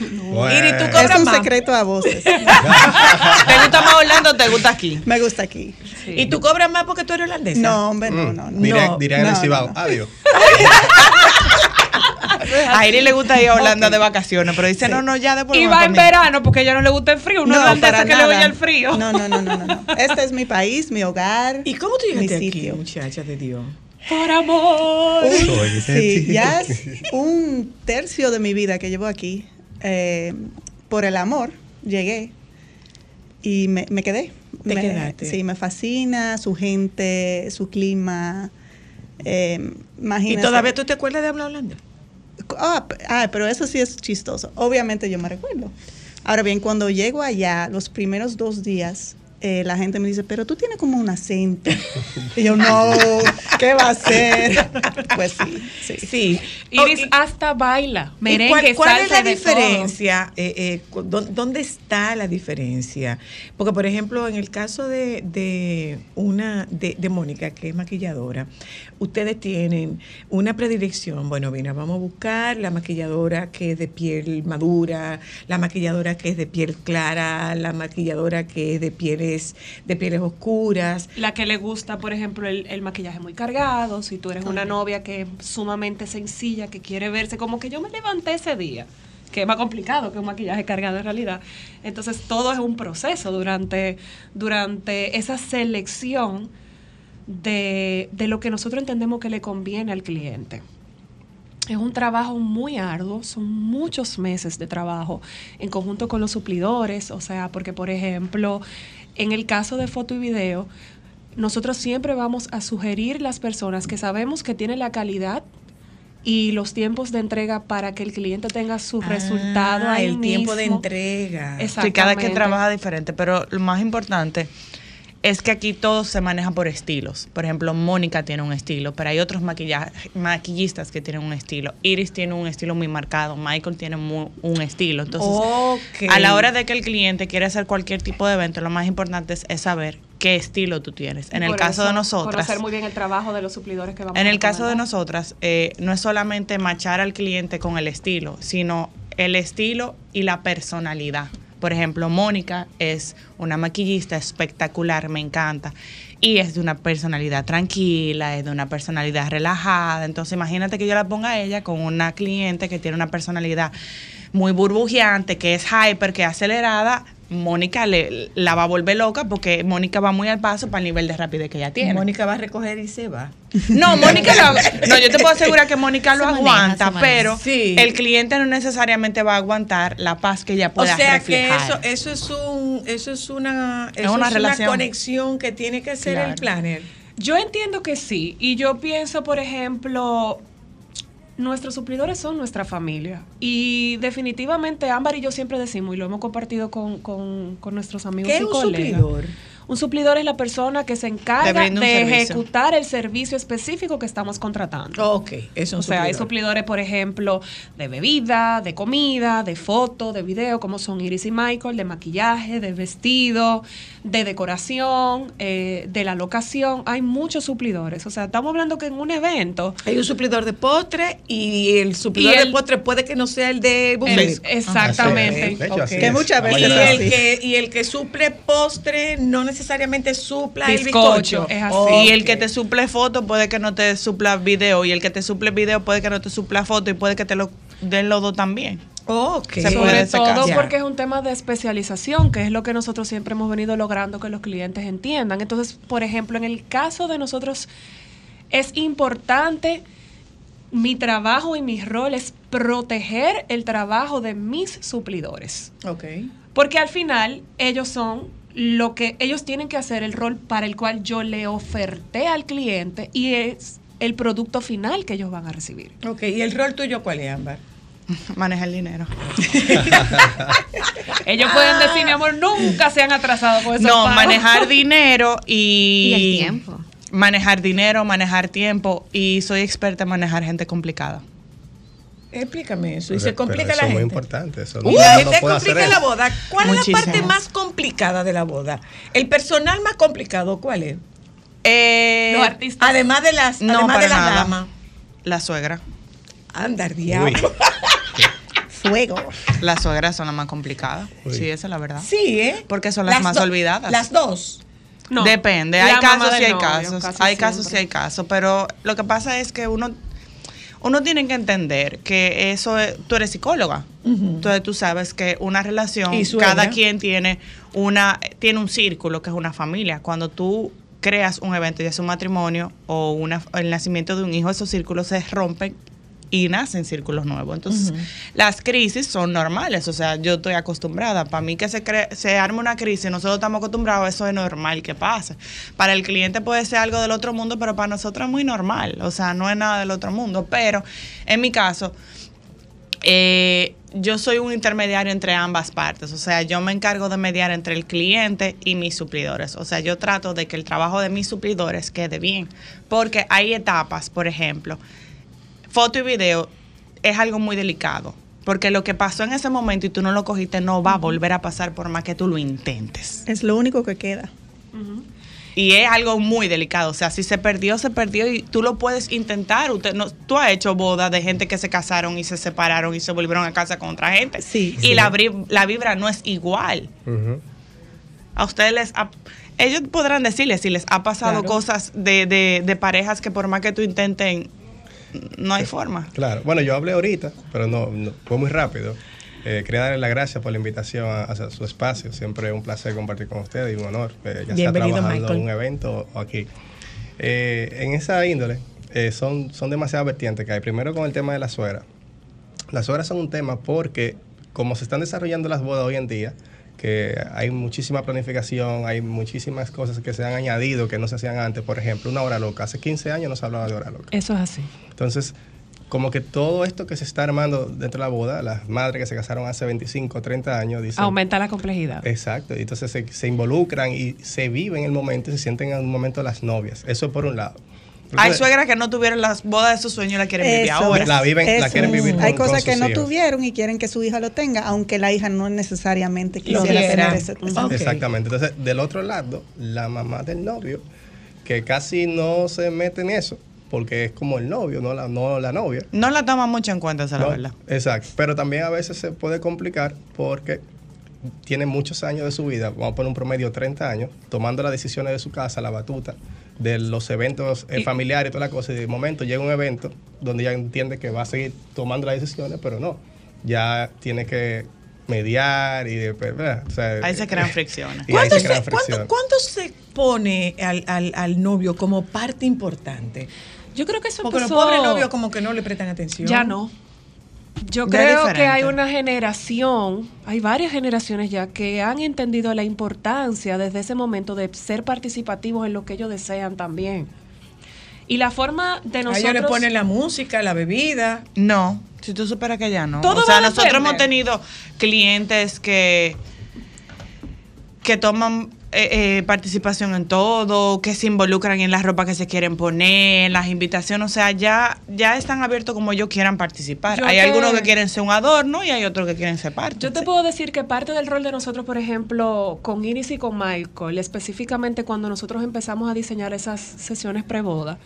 Bueno. Iris, tú Es un más. secreto a voces. <laughs> ¿Te gusta más Orlando o te gusta aquí? Me gusta aquí. ¿Y tú cobras más porque tú eres holandesa? No, hombre, no, no. no. Diré, No, diré en no, no, no. Adiós. <laughs> A Iris le gusta ir a Holanda de vacaciones, pero dice, no, no, ya después Y vamos va en verano porque a ella no le gusta el frío. Uno No, holandesa que le oye el frío. No, no, no, no, no. Este es mi país, mi hogar. ¿Y cómo tú llegaste mi aquí, sitio. muchacha de Dios? Por amor. Soy- Sí, ya es un tercio de mi vida que llevo aquí. Eh, por el amor llegué y me, me quedé. Te Me- quedaste. Sí, me fascina su gente, su clima. Eh, ¿Y todavía tú te acuerdas de hablar holandés? Ah, ah, pero eso sí es chistoso. Obviamente yo me recuerdo. Ahora bien, cuando llego allá, los primeros dos días, eh, la gente me dice, pero tú tienes como un acento. <laughs> y yo, no, ¿qué va a ser? <laughs> Pues sí, sí. Sí. Iris hasta baila. ¿Y Merengue, ¿Cuál, cuál es la diferencia? Eh, eh, ¿Dónde está la diferencia? Porque, por ejemplo, en el caso de, de una de, de Mónica, que es maquilladora, ustedes tienen una predilección. Bueno, mira, vamos a buscar la maquilladora que es de piel madura, la maquilladora que es de piel clara, la maquilladora que es de pieles de pieles oscuras. La que le gusta, por ejemplo, el, el maquillaje muy cargado. Si tú eres una novia que es sumamente sencilla, que quiere verse como que yo me levanté ese día. Que es más complicado que un maquillaje cargado en realidad. Entonces, todo es un proceso durante, durante esa selección de, de lo que nosotros entendemos que le conviene al cliente. Es un trabajo muy arduo, son muchos meses de trabajo en conjunto con los suplidores, o sea, porque por ejemplo, en el caso de foto y video, nosotros siempre vamos a sugerir las personas que sabemos que tienen la calidad y los tiempos de entrega para que el cliente tenga su resultado Ah, ahí el tiempo de entrega. Exacto. Sí, cada quien Exactamente. trabaja diferente, pero lo más importante es que aquí todo se maneja por estilos. Por ejemplo, Mónica tiene un estilo, pero hay otros maquillistas que tienen un estilo. Iris tiene un estilo muy marcado, Michael tiene mu- un estilo. Entonces, a la hora de que el cliente quiere hacer cualquier tipo de evento, lo más importante es, es saber qué estilo tú tienes. En el caso de nosotras, Conocer muy bien el trabajo de los suplidores que vamos en a el caso de nosotras, eh, no es solamente machar al cliente con el estilo, sino el estilo y la personalidad. Por ejemplo, Mónica es una maquillista espectacular, me encanta. Y es de una personalidad tranquila, es de una personalidad relajada. Entonces, imagínate que yo la ponga a ella con una cliente que tiene una personalidad muy burbujeante, que es hyper, que es acelerada. Mónica le, la va a volver loca porque Mónica va muy al paso para el nivel de rapidez que ella tiene. Mónica va a recoger y se va. No, Mónica lo, no, yo te puedo asegurar que Mónica lo maneja, aguanta, pero Sí. el cliente no necesariamente va a aguantar la paz que ella O pueda sea que reflejar. eso, eso es un, eso es una, Es eso una es relación. conexión que tiene que hacer el planner. Yo entiendo que sí. Y yo pienso, por ejemplo, nuestros suplidores son nuestra familia. Y definitivamente Ámbar y yo siempre decimos, y lo hemos compartido con, con- con nuestros amigos ¿Qué y es un colegas. suplidor? Un suplidor es la persona que se encarga de servicio. ejecutar el servicio específico que estamos contratando. Ok, eso es un O sea, hay suplidor. suplidores, por ejemplo, de bebida, de comida, de foto, de video, como son Iris y Michael, de maquillaje, de vestido, de decoración, eh, de la locación. Hay muchos suplidores. O sea, estamos hablando que en un evento. Hay un suplidor de postre y el suplidor Y el- de postre puede que no sea el de buffet. Exactamente. De hecho, así Que muchas veces Y el, que, y el que suple postre no necesariamente supla el Bizcocho, es así. Y el que te suple foto puede que no te supla video. Y el que te suple video puede que no te supla foto y puede que te lo den los dos también. Ok. Se puede Sobre todo caso. porque es un tema de especialización, que es lo que nosotros siempre hemos venido logrando que los clientes entiendan. Entonces, por ejemplo, en el caso de nosotros, es importante, mi trabajo y mi rol es proteger el trabajo de mis suplidores. Ok. Porque al final ellos son lo que ellos tienen que hacer el rol para el cual yo le oferté al cliente y es el producto final que ellos van a recibir. Ok. ¿Y el rol tuyo cuál es, Ámbar? <laughs> Maneja el dinero. <laughs> Ellos pueden decir, mi amor, nunca se han atrasado con eso. No, manejar dinero y... <laughs> Y el tiempo. Manejar dinero, manejar tiempo. Y soy experta en manejar gente complicada. Explícame eso. Y Pero- se complica eso la es muy gente. importante. Eso Y no- la uno no gente complica la boda. ¿Cuál es la parte más complicada de la boda? El personal más complicado, ¿cuál es? Eh, Los artistas. Además de las, no, además para de las nada. damas. La suegra. Andar diablo. <laughs> Fuego. Las suegras son las más complicadas. Uy. Sí, esa es la verdad. Sí, ¿eh? Porque son las más olvidadas. Las dos. No, Depende, la hay casos y hay novio, casos. casi Hay casos y hay casos, pero lo que pasa es que uno uno tiene que entender que eso es, tú eres psicóloga. Entonces tú sabes que una relación, cada quien tiene una tiene un círculo que es una familia. Cuando tú creas un evento, ya sea un matrimonio o una, el nacimiento de un hijo, esos círculos se rompen y nacen círculos nuevos. Entonces, las crisis son normales, o sea, yo estoy acostumbrada. Para mí que se, cre- se arme una crisis, nosotros estamos acostumbrados, eso es normal que pase. Para el cliente puede ser algo del otro mundo, pero para nosotros es muy normal, o sea, no es nada del otro mundo. Pero, en mi caso, eh, yo soy un intermediario entre ambas partes, o sea, yo me encargo de mediar entre el cliente y mis suplidores, o sea, yo trato de que el trabajo de mis suplidores quede bien, porque hay etapas, por ejemplo, foto y video es algo muy delicado, porque lo que pasó en ese momento y tú no lo cogiste no va a volver a pasar por más que tú lo intentes. Es lo único que queda. Y es algo muy delicado. O sea, si se perdió, se perdió y tú lo puedes intentar. Usted no, tú has hecho bodas de gente que se casaron y se separaron y se volvieron a casa con otra gente. Sí, Y sí. La, la vibra no es igual. A ustedes les... ha- ellos podrán decirles si les ha pasado Claro. cosas de, de, de parejas que por más que tú intenten, no hay forma. Claro, bueno, yo hablé ahorita, pero no, no- fue muy rápido. Eh, quería darle las gracias por la invitación a, a su espacio. Siempre es un placer compartir con ustedes y un honor, eh, ya sea trabajando Michael. en un evento o aquí. Eh, en esa índole eh, son, son demasiadas vertientes que hay. Primero con el tema de la suegra. Las suegras son un tema porque como se están desarrollando las bodas hoy en día, que hay muchísima planificación, hay muchísimas cosas que se han añadido que no se hacían antes. Por ejemplo, una hora loca. Hace 15 años no se hablaba de hora loca. Eso es así. Entonces, como que todo esto que se está armando dentro de la boda, las madres que se casaron hace 25, 30 años, dicen... Aumenta la complejidad. Exacto, y entonces se, se involucran y se viven el momento y se sienten en un momento las novias. Eso es por un lado. Hay suegras que no tuvieron las bodas de sus sueños y la quieren vivir Eso, ahora. La viven, la eso. quieren vivir con- Hay con cosas que no hijos. tuvieron y quieren que su hija lo tenga, aunque la hija no necesariamente quisiera tener ese. Ok. Exactamente. Entonces, del otro lado, la mamá del novio, que casi no se mete en eso, porque es como el novio, no la, no la novia. No la toman mucho en cuenta, esa es la ¿no? verdad. Exacto. Pero también a veces se puede complicar porque tiene muchos años de su vida, vamos a poner un promedio 30 años, tomando las decisiones de su casa, la batuta, de los eventos eh, familiares y toda la cosa, y de momento llega un evento donde ya entiende que va a seguir tomando las decisiones, pero no, ya tiene que mediar y de, ¿verdad? O sea, Ahí se crean fricciones. <laughs> Y ahí ¿Cuándo se se, crean fricciones. cuándo se pone al, al- al novio como parte importante? Yo creo que eso Porque los pobres novios como que no le prestan atención. Ya no. Yo Ya creo que hay una generación, hay varias generaciones ya que han entendido la importancia desde ese momento de ser participativos en lo que ellos desean también. Y la forma de A nosotros... ellos le ponen la música, la bebida. No, si tú superas que ya no. Todo o sea, va a nosotros hemos tenido clientes que, que toman eh, eh, participación en todo, que se involucran en la ropa que se quieren poner, las invitaciones, o sea, ya, ya están abiertos como ellos quieran participar. Yo hay algunos que quieren ser un adorno y hay otros que quieren ser parte. Yo te puedo decir que parte del rol de nosotros, por ejemplo, con Iris y con Michael, específicamente cuando nosotros empezamos a diseñar esas sesiones preboda,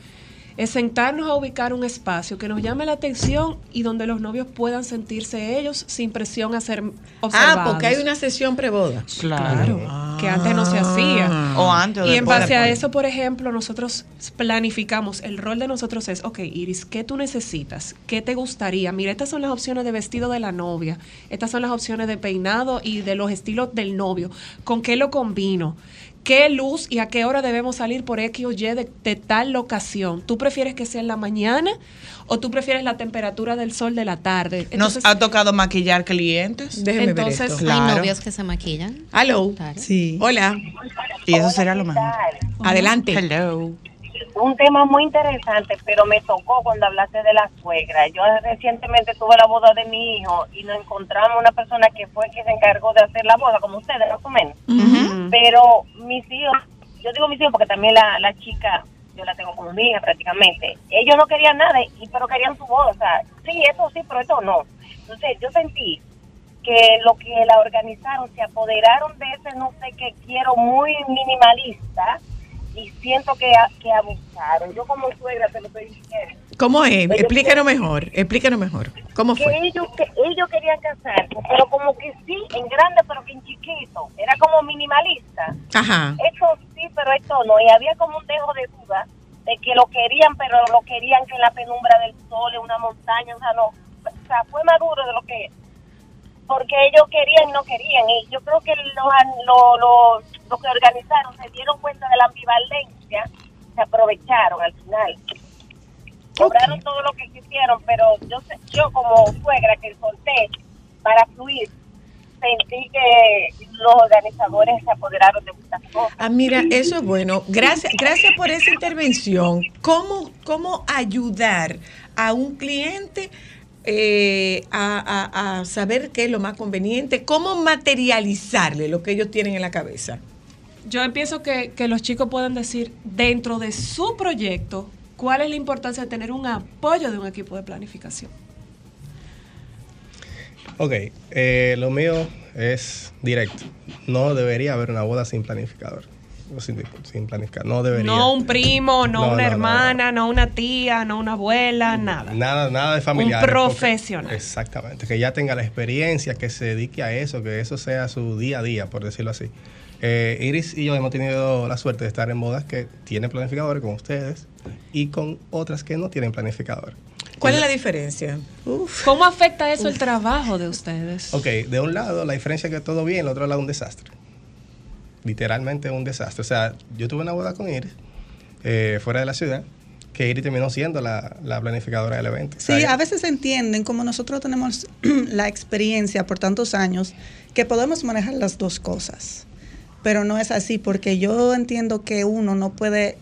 es sentarnos a ubicar un espacio que nos llame la atención y donde los novios puedan sentirse ellos sin presión a ser observados. Ah, porque hay una sesión preboda. Claro, que antes no se hacía. O antes o Y en después. base a eso, por ejemplo, nosotros planificamos, el rol de nosotros es, ok, Iris, ¿qué tú necesitas? ¿Qué te gustaría? Mira, estas son las opciones de vestido de la novia, estas son las opciones de peinado y de los estilos del novio. ¿Con qué lo combino? ¿Qué luz y a qué hora debemos salir por X o Y de, de tal locación? ¿Tú prefieres que sea en la mañana o tú prefieres la temperatura del sol de la tarde? Nos ha tocado maquillar clientes Déjeme Entonces, ver esto. Claro. Hay novios que se maquillan. Hello. Sí. Hola. y eso sería lo mejor. Adelante. Hello. Un tema muy interesante, pero me tocó cuando hablaste de la suegra. Yo recientemente tuve la boda de mi hijo y nos encontramos una persona que fue que se encargó de hacer la boda, como ustedes, más o menos. Pero mis hijos, yo digo mis hijos porque también la, la chica, yo la tengo como mi hija prácticamente. Ellos no querían nada, y, pero querían su boda. O sea, sí, esto sí, pero esto no. Entonces yo sentí que lo que la organizaron se apoderaron de ese no sé qué quiero muy minimalista y siento que, que abusaron. Yo como suegra te lo estoy diciendo. ¿Cómo es? Explícanos mejor. Explícanos mejor. ¿Cómo Que fue? ellos, que ellos querían casarse, pero como que sí, en grande, pero que en chiquito. Era como minimalista. Ajá. Esto sí, pero esto no. Y había como un dejo de duda de que lo querían, pero lo querían que en la penumbra del sol, en una montaña, o sea, no. O sea, fue maduro de lo que porque ellos querían y no querían. Y yo creo que los lo, lo, lo que organizaron se dieron cuenta de la ambivalencia, se aprovecharon al final. Cobraron todo lo que quisieron, pero yo yo como suegra que solté para fluir, sentí que los organizadores se apoderaron de muchas cosas. Ah, mira, eso es bueno. Gracias, gracias por esa intervención. ¿Cómo, cómo ayudar a un cliente eh, a, a- a saber qué es lo más conveniente? ¿Cómo materializarle lo que ellos tienen en la cabeza? Yo empiezo que, que los chicos puedan decir dentro de su proyecto cuál es la importancia de tener un apoyo de un equipo de planificación. Ok, eh, lo mío es directo. No debería haber una boda sin planificador. Sin, sin planificar. No debería. No un primo, no, No, una no, hermana, no, una tía, no una abuela, nada. Nada, nada de familiar. Un profesional. Exactamente, que ya tenga la experiencia, que se dedique a eso, que eso sea su día a día, por decirlo así. Eh, Iris y yo hemos tenido la suerte de estar en bodas que tienen planificadores con ustedes y con otras que no tienen planificador. ¿Cuál es la diferencia? ¿Cómo afecta eso el trabajo de ustedes? Ok, de un lado la diferencia es que todo bien, del otro lado un desastre. Literalmente un desastre. O sea, yo tuve una boda con Iris eh, fuera de la ciudad, que Iris terminó siendo la, la planificadora del evento. O sea, Sí, a veces entienden, como nosotros tenemos <clears throat> la experiencia por tantos años, que podemos manejar las dos cosas. Pero no es así, porque yo entiendo que uno no puede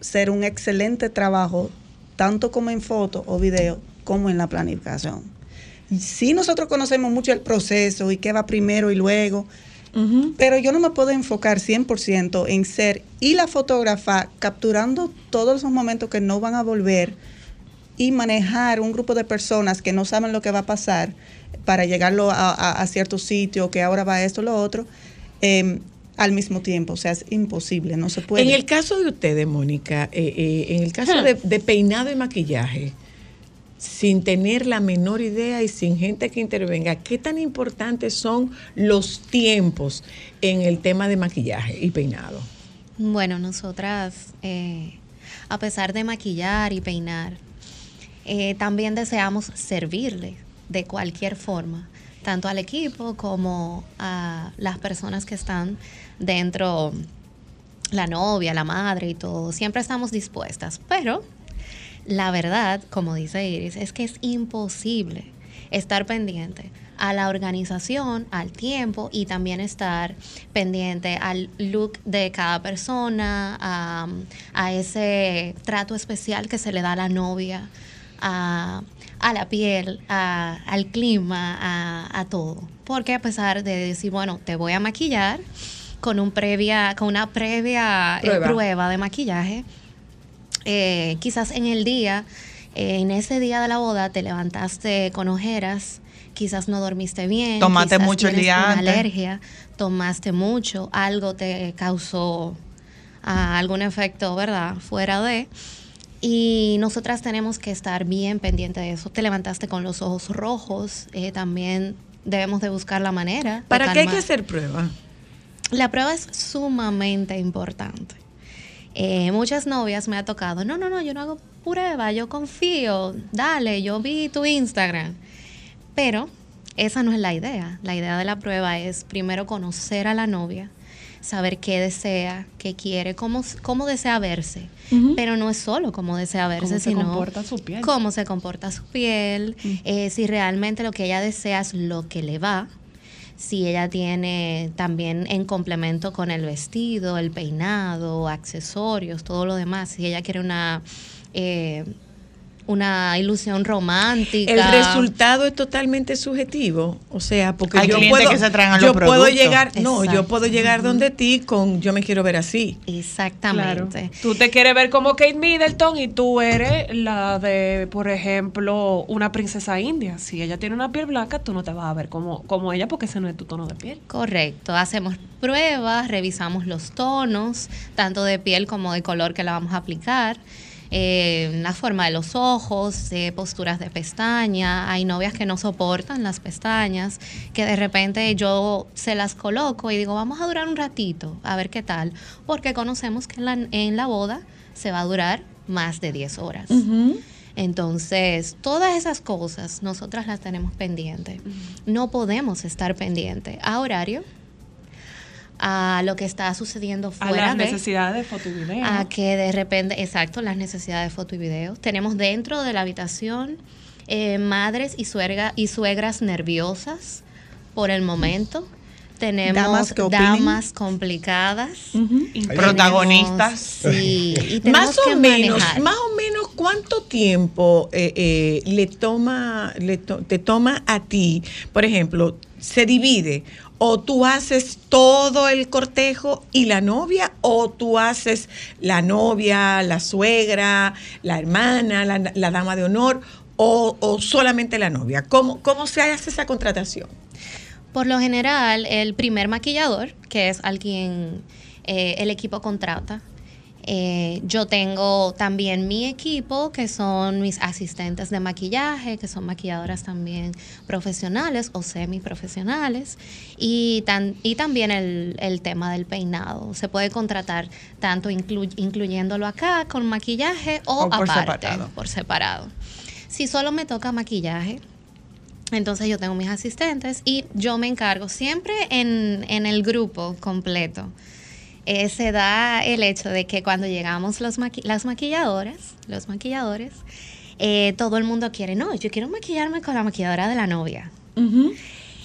ser un excelente trabajo, tanto como en foto o video, como en la planificación. Y sí nosotros conocemos mucho el proceso y qué va primero y luego, pero yo no me puedo enfocar 100% en ser y la fotógrafa capturando todos esos momentos que no van a volver y manejar un grupo de personas que no saben lo que va a pasar para llegarlo a, a- a cierto sitio, que ahora va esto, lo otro, eh, al mismo tiempo. O sea, es imposible, no se puede. En el caso de ustedes, Mónica, eh, eh, en el caso de, de peinado y maquillaje, sin tener la menor idea y sin gente que intervenga, ¿qué tan importantes son los tiempos en el tema de maquillaje y peinado? Bueno, nosotras, eh, a pesar de maquillar y peinar, eh, también deseamos servirle de cualquier forma, tanto al equipo como a las personas que están dentro, la novia, la madre y todo. Siempre estamos dispuestas, pero la verdad, como dice Iris, es que es imposible estar pendiente a la organización, al tiempo y también estar pendiente al look de cada persona, a, a ese trato especial que se le da a la novia, a, a la piel, a- al clima, a, a todo. Porque a pesar de decir, bueno, te voy a maquillar con, un previa, con una previa eh, Prueba. prueba de maquillaje, eh, quizás en el día, eh, en ese día de la boda, te levantaste con ojeras, quizás no dormiste bien, Tomaste quizás mucho el día una antes. alergia, tomaste mucho, algo te causó ah, algún efecto, ¿verdad? Fuera de. Y nosotras tenemos que estar bien pendientes de eso. Te levantaste con los ojos rojos, eh, también debemos de buscar la manera. ¿Para qué hay que hacer prueba? La prueba es sumamente importante. Eh, muchas novias me ha tocado, no, no, no, yo no hago prueba, yo confío, dale, yo vi tu Instagram. Pero esa no es la idea. La idea de la prueba es primero conocer a la novia, saber qué desea, qué quiere, cómo, cómo desea verse. Pero no es solo cómo desea verse, Cómo se sino comporta su piel. cómo se comporta su piel, eh, si realmente lo que ella desea es lo que le va, si ella tiene también en complemento con el vestido, el peinado, accesorios, todo lo demás, si ella quiere una eh, una ilusión romántica. El resultado es totalmente subjetivo, o sea, porque Hay yo clientes puedo, que se tragan yo los puedo llegar, no, yo puedo llegar donde ti con yo me quiero ver así. Exactamente. Tú te quieres ver como Kate Middleton y tú eres la de, por ejemplo, una princesa india. Si ella tiene una piel blanca, tú no te vas a ver como, como ella porque ese no es tu tono de piel. Correcto, hacemos pruebas, revisamos los tonos, tanto de piel como de color que la vamos a aplicar, eh, la forma de los ojos, eh, posturas de pestaña. Hay novias que no soportan las pestañas, que de repente yo se las coloco y digo, vamos a durar un ratito, a ver qué tal, porque conocemos que en la, en la boda se va a durar más de 10 horas. Entonces, todas esas cosas nosotras las tenemos pendientes. No podemos estar pendientes a horario, a lo que está sucediendo A fuera las de, necesidades de foto y video. a que de repente, exacto, las necesidades de foto y video. Tenemos dentro de la habitación eh, madres y, suegra, y suegras nerviosas por el momento. Tenemos Damas complicadas. Protagonistas. Tenemos- sí, y tenemos <laughs> Más que o menos, manejar. más o menos cuánto tiempo eh, eh, le toma, le to- te toma a ti, por ejemplo, se divide o tú haces todo el cortejo y la novia o tú haces la novia, la suegra, la hermana, la, dama de honor o, o solamente la novia. ¿Cómo, ¿Cómo se hace esa contratación? Por lo general, el primer maquillador, que es al quien eh, el equipo contrata, eh, yo tengo también mi equipo, que son mis asistentes de maquillaje, que son maquilladoras también profesionales o semiprofesionales, y, tan, y también el, el tema del peinado. Se puede contratar tanto inclu- incluyéndolo acá con maquillaje o, O por aparte, separado. por separado. Si solo me toca maquillaje, entonces yo tengo mis asistentes y yo me encargo siempre en, en el grupo completo. Eh, se da el hecho de que cuando llegamos los maqui- las maquilladoras, los maquilladores, eh, todo el mundo quiere, no, yo quiero maquillarme con la maquilladora de la novia.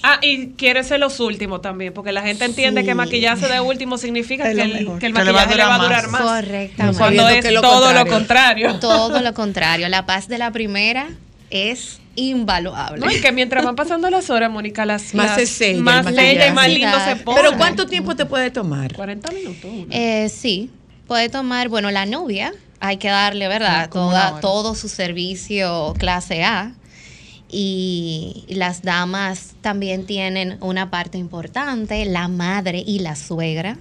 Ah, y quiere ser los últimos también, porque la gente entiende Sí. que maquillarse de último significa Es que el, que el Que le va a maquillaje le va a durar más. más. Correctamente. Cuando es lo todo lo contrario. contrario. Todo lo <laughs> contrario, la paz de la primera es invaluable. No, y que mientras van pasando las horas, Mónica, las <laughs> Más las- se sella el más bella y más lindo se pone. Pero ¿cuánto tiempo te puede tomar? 40 minutos. Eh, sí, puede tomar, bueno, la novia, hay que darle, ¿verdad? Una Toda, todo su servicio clase A. Y las damas también tienen una parte importante, la madre y la suegra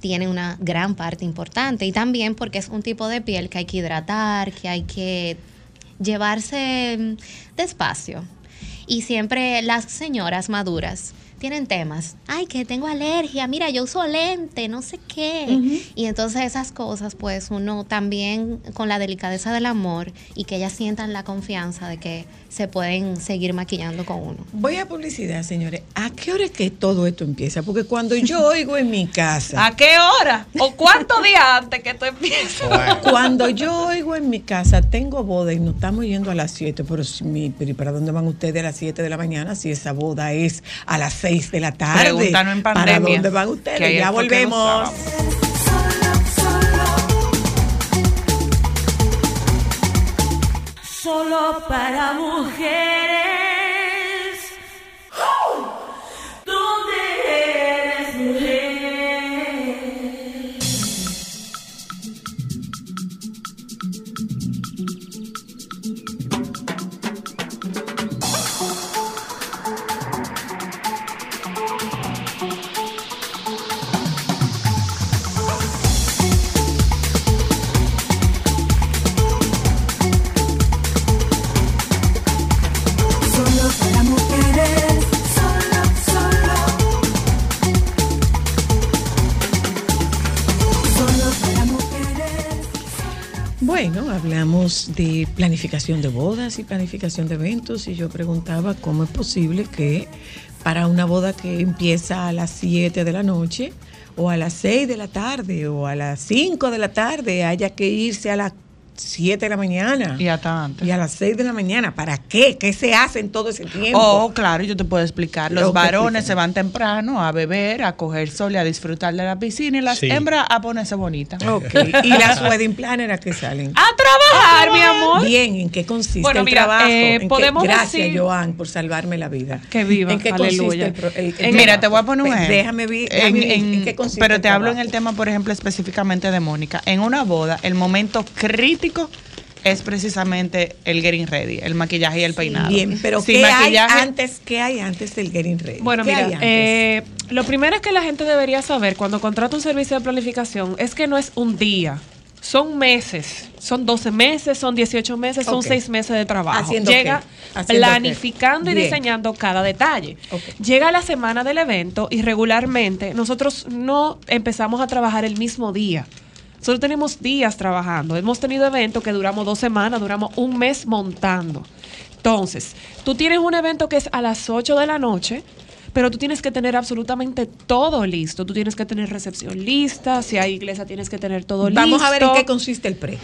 tienen una gran parte importante y también porque es un tipo de piel que hay que hidratar, que hay que llevarse mm, despacio. Y siempre las señoras maduras tienen temas. Ay, que tengo alergia, mira, yo uso lente, no sé qué. Y entonces esas cosas, pues uno también con la delicadeza del amor y que ellas sientan la confianza de que se pueden seguir maquillando con uno. Voy a publicidad, señores. ¿A qué hora es que todo esto empieza? Porque cuando yo <laughs> oigo en mi casa, ¿A qué hora? ¿O cuántos <laughs> días antes que tú empieces? cuando yo oigo en mi casa, tengo boda y nos estamos yendo a las 7, pero, si mi- pero ¿y ¿para dónde van ustedes a las 7 de la mañana si esa boda es a las 6 de la tarde? Pregúntanos en ¿Para pandemia, dónde van ustedes? Ya volvemos. Solo para mujeres. Hablamos de planificación de bodas y planificación de eventos y yo preguntaba cómo es posible que para una boda que empieza a las 7 de la noche o a las 6 de la tarde o a las 5 de la tarde haya que irse a las 7 de la mañana Y hasta antes. y a las 6 de la mañana. ¿Para qué? ¿Qué se hace en todo ese tiempo? Oh, claro, yo te puedo explicar. Los varones se van temprano a beber, a coger sol y a disfrutar de la piscina y las Sí. hembras a ponerse bonitas. Ok, ¿Y las wedding planners a qué salen? A trabajar, mi amor. Bien, ¿en qué consiste Bueno, el mira, trabajo? eh, ¿En qué- podemos Gracias, decir- Joan, por salvarme la vida. Que viva, ¿En qué aleluya. consiste el, pro- el- el En- Mira, trabajo? te voy a poner un Pues, ejemplo. Déjame ver, En- qué consiste pero el te hablo en el tema, por ejemplo, específicamente de Mónica. En una boda, el momento crítico es precisamente el getting ready, el maquillaje y el peinado. Bien, pero ¿qué maquillaje- hay antes? ¿Qué hay antes del getting ready? Bueno, ¿Qué mira, eh, lo primero es que la gente debería saber cuando contrata un servicio de planificación es que no es un día, son meses, son 12 meses, son 18 meses, son Ok. 6 meses de trabajo. ¿Haciendo Llega planificando qué? y Bien. diseñando cada detalle. Llega la semana del evento y regularmente nosotros no empezamos a trabajar el mismo día. Nosotros tenemos días trabajando. Hemos tenido eventos que duramos dos semanas, duramos un mes montando. Entonces, tú tienes un evento que es a las 8 de la noche, pero tú tienes que tener absolutamente todo listo. Tú tienes que tener recepción lista, si hay iglesia tienes que tener todo listo. Vamos a ver en qué consiste el pre.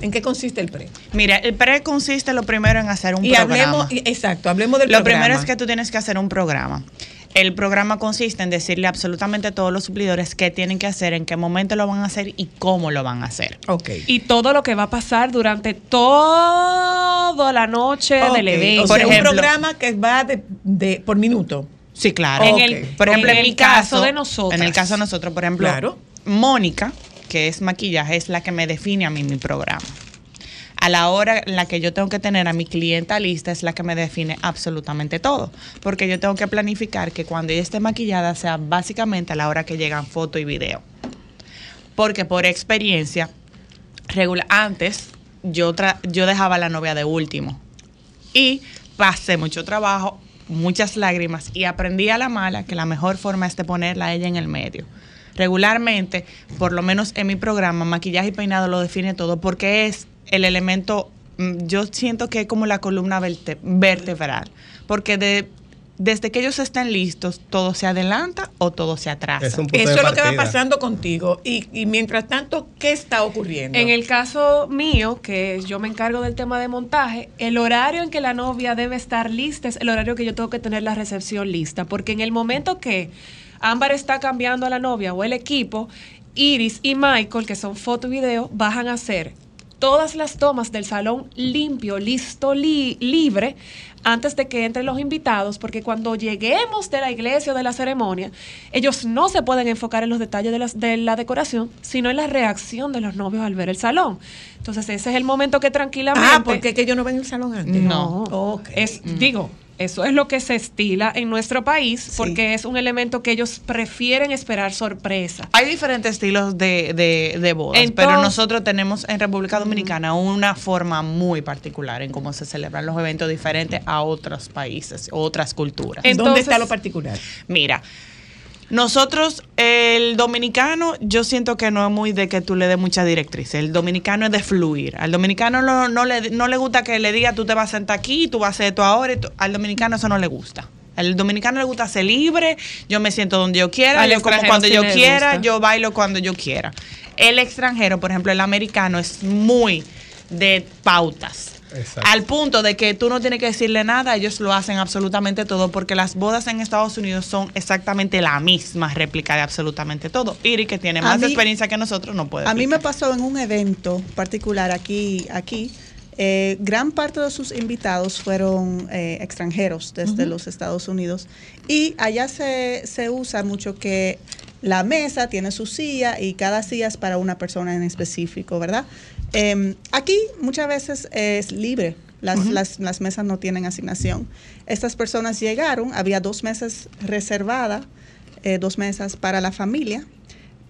¿En qué consiste el pre? Mira, el pre consiste lo primero en hacer un Y programa. hablemos, exacto, hablemos del Lo programa. primero es que tú tienes que hacer un programa. El programa consiste en decirle absolutamente a todos los suplidores qué tienen que hacer, en qué momento lo van a hacer y cómo lo van a hacer. Ok. Y todo lo que va a pasar durante toda la noche del evento. O Por ejemplo- un programa que va de, de- por minuto. Sí, claro. En Ok. el- por ejemplo, en en, el mi caso, caso de nosotras. En el caso de nosotros, por ejemplo, Claro. Mónica, que es maquillaje, es la que me define a mí mi programa. A la hora en la que yo tengo que tener a mi clienta lista es la que me define absolutamente todo. Porque yo tengo que planificar que cuando ella esté maquillada sea básicamente a la hora que llegan foto y video. Porque por experiencia, regula antes yo, tra- yo dejaba a la novia de último. Y pasé mucho trabajo, muchas lágrimas y aprendí a la mala que la mejor forma es de ponerla a ella en el medio. Regularmente, por lo menos en mi programa, maquillaje y peinado lo define todo porque es el elemento, mm, yo siento que es como la columna verte- vertebral. Porque de, desde que ellos estén listos, todo se adelanta o todo se atrasa. Es Eso es lo que va pasando contigo. Y, y mientras tanto, ¿qué está ocurriendo? En el caso mío, que yo me encargo del tema de montaje, el horario en que la novia debe estar lista es el horario que yo tengo que tener la recepción lista, porque en el momento que Ámbar está cambiando a la novia o el equipo, Iris y Michael, que son foto y video, bajan a hacer todas las tomas del salón limpio, listo, li- libre, antes de que entren los invitados, porque cuando lleguemos de la iglesia o de la ceremonia, ellos no se pueden enfocar en los detalles de, las- de la decoración, sino en la reacción de los novios al ver el salón. Entonces ese es el momento que tranquilamente... ah, porque es que yo no ven el salón antes. No, es, digo, Eso es lo que se estila en nuestro país porque es un elemento que ellos prefieren esperar sorpresa. Hay diferentes estilos de, de, de bodas, Entonces- pero nosotros tenemos en República Dominicana una forma muy particular en cómo se celebran los eventos diferentes a otros países, otras culturas. ¿Dónde Entonces- está lo particular? Mira, nosotros, el dominicano, yo siento que no es muy de que tú le des mucha directriz. El dominicano es de fluir. Al dominicano no, no le, no le gusta que le diga tú te vas a sentar aquí, tú vas a hacer esto ahora. y tú- Al dominicano eso no le gusta. Al dominicano le gusta ser libre, yo me siento donde yo quiera, Al yo como cuando sí yo quiera, gusta. yo bailo cuando yo quiera. El extranjero, por ejemplo, el americano es muy de pautas. Exacto. Al punto de que tú no tienes que decirle nada, ellos lo hacen absolutamente todo, porque las bodas en Estados Unidos son exactamente la misma réplica de absolutamente todo. Iri, que tiene A más mí- experiencia que nosotros, no puede. A mí me pasó en un evento particular aquí, aquí. eh, gran parte de sus invitados fueron eh, extranjeros desde los Estados Unidos y allá se, se usa mucho que la mesa tiene su silla y cada silla es para una persona en específico, ¿verdad? Em, aquí muchas veces es libre. Las, las, las mesas no tienen asignación. Estas personas llegaron, había dos mesas reservadas, eh, dos mesas para la familia,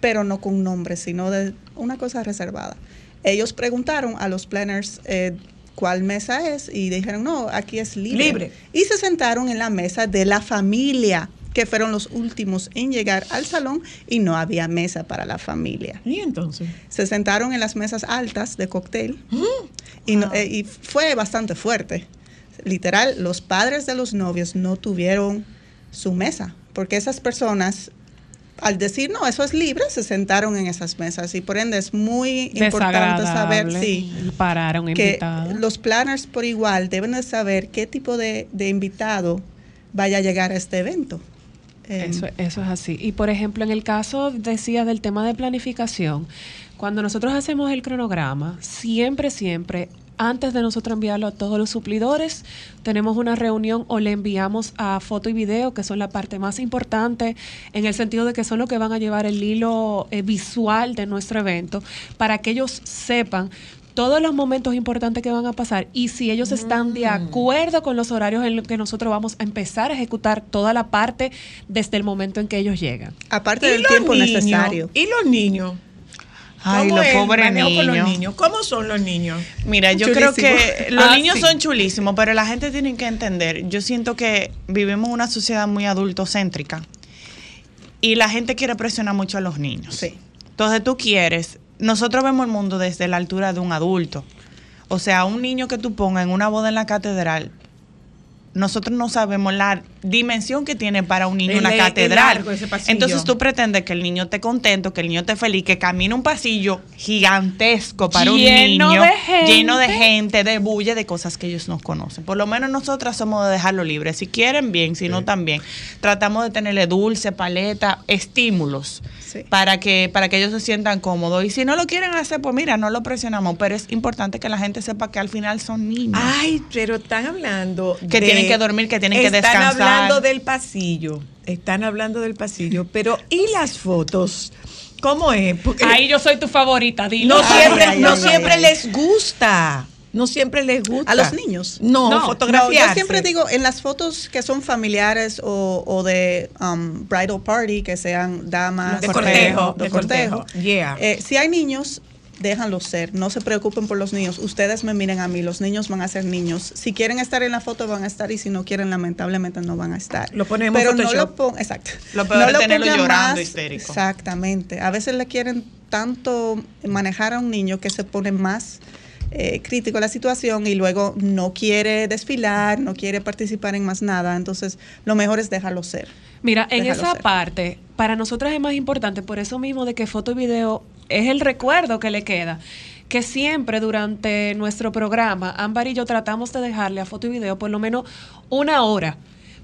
pero no con nombre, sino de una cosa reservada. Ellos preguntaron a los planners eh, cuál mesa es y dijeron, no, aquí es libre. Libre. Y se sentaron en la mesa de la familia, que fueron los últimos en llegar al salón y no había mesa para la familia. ¿Y entonces? Se sentaron en las mesas altas de cóctel <gasps> y, no- eh, y fue bastante fuerte. Literal, los padres de los novios no tuvieron su mesa, porque esas personas, al decir no, eso es libre, se sentaron en esas mesas y por ende es muy importante saber Desagradable sí, parar a un que invitado. los planners por igual deben de saber qué tipo de, de invitado vaya a llegar a este evento. Eso, eso es así. Y por ejemplo, en el caso, decía, del tema de planificación, cuando nosotros hacemos el cronograma, siempre, siempre, antes de nosotros enviarlo a todos los suplidores, tenemos una reunión o le enviamos a foto y video, que son la parte más importante, en el sentido de que son los que van a llevar el hilo eh, visual de nuestro evento, para que ellos sepan todos los momentos importantes que van a pasar y si ellos están de acuerdo con los horarios en los que nosotros vamos a empezar a ejecutar toda la parte desde el momento en que ellos llegan. aparte ¿Y del tiempo niños? necesario. ¿Y los niños? Ay, ¿Cómo los pobres los niños. niños? ¿Cómo son los niños? Mira, yo creo que <laughs> los Ah, niños sí. son chulísimos, pero la gente tiene que entender. Yo siento que vivimos en una sociedad muy adultocéntrica y la gente quiere presionar mucho a los niños. Sí. Entonces tú quieres, nosotros vemos el mundo desde la altura de un adulto. O sea, un niño que tú pongas en una boda en la catedral, nosotros no sabemos la dimensión que tiene para un niño El- una catedral. Entonces tú pretendes que el niño esté contento, que el niño esté feliz, que camine un pasillo gigantesco para Lleno un niño, de gente. lleno de gente, de bulla, de cosas que ellos no conocen. Por lo menos nosotras somos de dejarlo libre. Si quieren, bien, si no, también. Tratamos de tenerle dulce, paleta, estímulos Sí. para que para que ellos se sientan cómodos. Y si no lo quieren hacer, pues mira, no lo presionamos. Pero es importante que la gente sepa que al final son niños. Ay, pero están hablando Que tienen que dormir, que tienen que Están descansar. hablando del pasillo. Están hablando del pasillo. Pero, ¿y las fotos? ¿Cómo es? Porque Ahí yo soy tu favorita, dilo. no siempre, ay, no ay, siempre ay. les gusta. No siempre les gusta. ¿A los niños? No, No, No, fotografiarse. yo siempre digo, en las fotos que son familiares o, o de um, bridal party, que sean damas, de cortejo, cortejo, de de cortejo. cortejo. Yeah. Eh, si hay niños, déjanlos ser. No se preocupen por los niños. Ustedes me miren a mí. Los niños van a ser niños. Si quieren estar en la foto, van a estar. Y si no quieren, lamentablemente, no van a estar. Lo ponemos Pero no lo pongan. Exacto. Lo peor es tenerlo pongan llorando histérico. Exactamente. A veces le quieren tanto manejar a un niño que se pone más eh, crítico la situación y luego no quiere desfilar, no quiere participar en más nada. Entonces, lo mejor es dejarlo ser. Mira, en Déjalo esa ser. parte, para nosotras es más importante, por eso mismo de que foto y video es el recuerdo que le queda. Que siempre durante nuestro programa, Ámbar y yo tratamos de dejarle a foto y video por lo menos una hora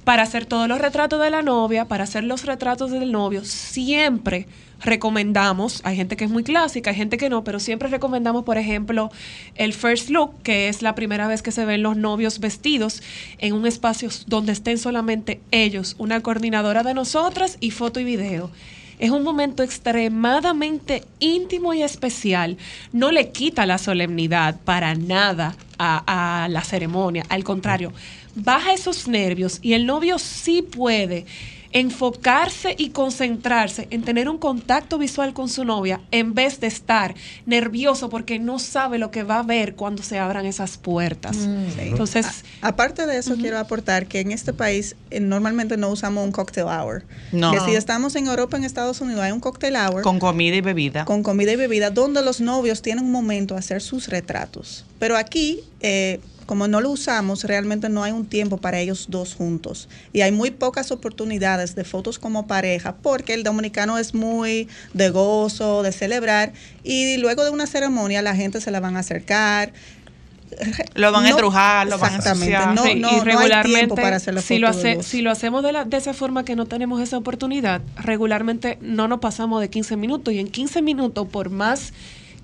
para hacer todos los retratos de la novia, para hacer los retratos del novio. Siempre recomendamos, hay gente que es muy clásica, hay gente que no, pero siempre recomendamos, por ejemplo, el first look, que es la primera vez que se ven los novios vestidos en un espacio donde estén solamente ellos, una coordinadora de nosotras y foto y video. Es un momento extremadamente íntimo y especial. No le quita la solemnidad para nada, a, a la ceremonia. Al contrario, baja esos nervios y el novio sí puede enfocarse y concentrarse en tener un contacto visual con su novia en vez de estar nervioso porque no sabe lo que va a ver cuando se abran esas puertas. Entonces, A- aparte de eso, quiero aportar que en este país eh, normalmente no usamos un cocktail hour. No. Que si estamos en Europa, en Estados Unidos, hay un cocktail hour Con comida y bebida. con comida y bebida donde los novios tienen un momento a hacer sus retratos. Pero aquí, eh, como no lo usamos, realmente no hay un tiempo para ellos dos juntos. Y hay muy pocas oportunidades de fotos como pareja porque el dominicano es muy de gozo, de celebrar. Y luego de una ceremonia la gente se la van a acercar. Lo van a estrujar, lo van a exactamente, ensuciar. no, Sí, no, y no hay regularmente, tiempo para hacer la si, lo hace- si lo hacemos de, la- de esa forma que no tenemos esa oportunidad, regularmente no nos pasamos de 15 minutos y en 15 minutos, por más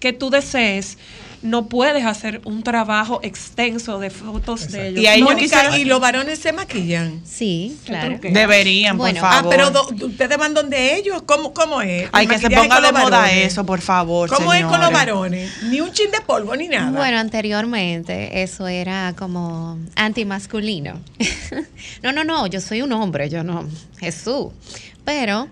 que tú desees, no puedes hacer un trabajo extenso de fotos de ellos. Y ahí Mónica, ¿Y los varones se maquillan? Sí, claro. Deberían, Bueno. por Ah, favor. pero do- ustedes van donde ellos. ¿Cómo, cómo es? Hay que se ponga de moda varones. eso, por favor. ¿Cómo es con los varones? Ni un chin de polvo ni nada. Bueno, anteriormente eso era como antimasculino. <laughs> no, no, no, yo soy un hombre, yo no, Jesús. Pero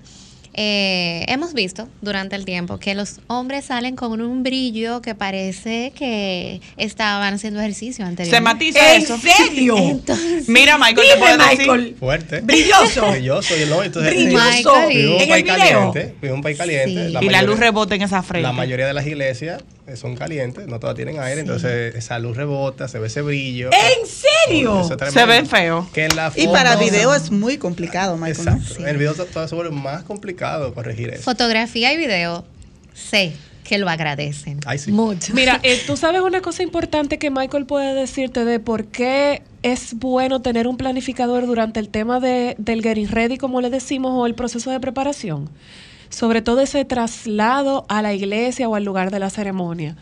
eh, hemos visto durante el tiempo que los hombres salen con un brillo que parece que estaban haciendo ejercicio Se anteriormente. matiza ¿En eso. serio? Entonces, Mira, Michael, te puedo decir. Michael. Fuerte. Brilloso. Brilloso. No, entonces, Brilloso. Michael, vivimos un En país caliente. Vivimos un país caliente. Sí. Y la luz rebota en esa frente. La mayoría de las iglesias son calientes, no todas tienen aire, entonces esa luz rebota, se ve ese brillo. ¿En serio? Es Se ven feos. Que en la Y para video es muy complicado, Michael. ¿no? Exacto. En el video to- todo se vuelve más complicado corregir eso. fotografía y video, sé que lo agradecen. Ay, sí. Mucho. Mira, eh, <laughs> tú sabes una cosa importante que Michael puede decirte de por qué es bueno tener un planificador durante el tema de, del getting ready, como le decimos, o el proceso de preparación. Sobre todo ese traslado a la iglesia o al lugar de la ceremonia.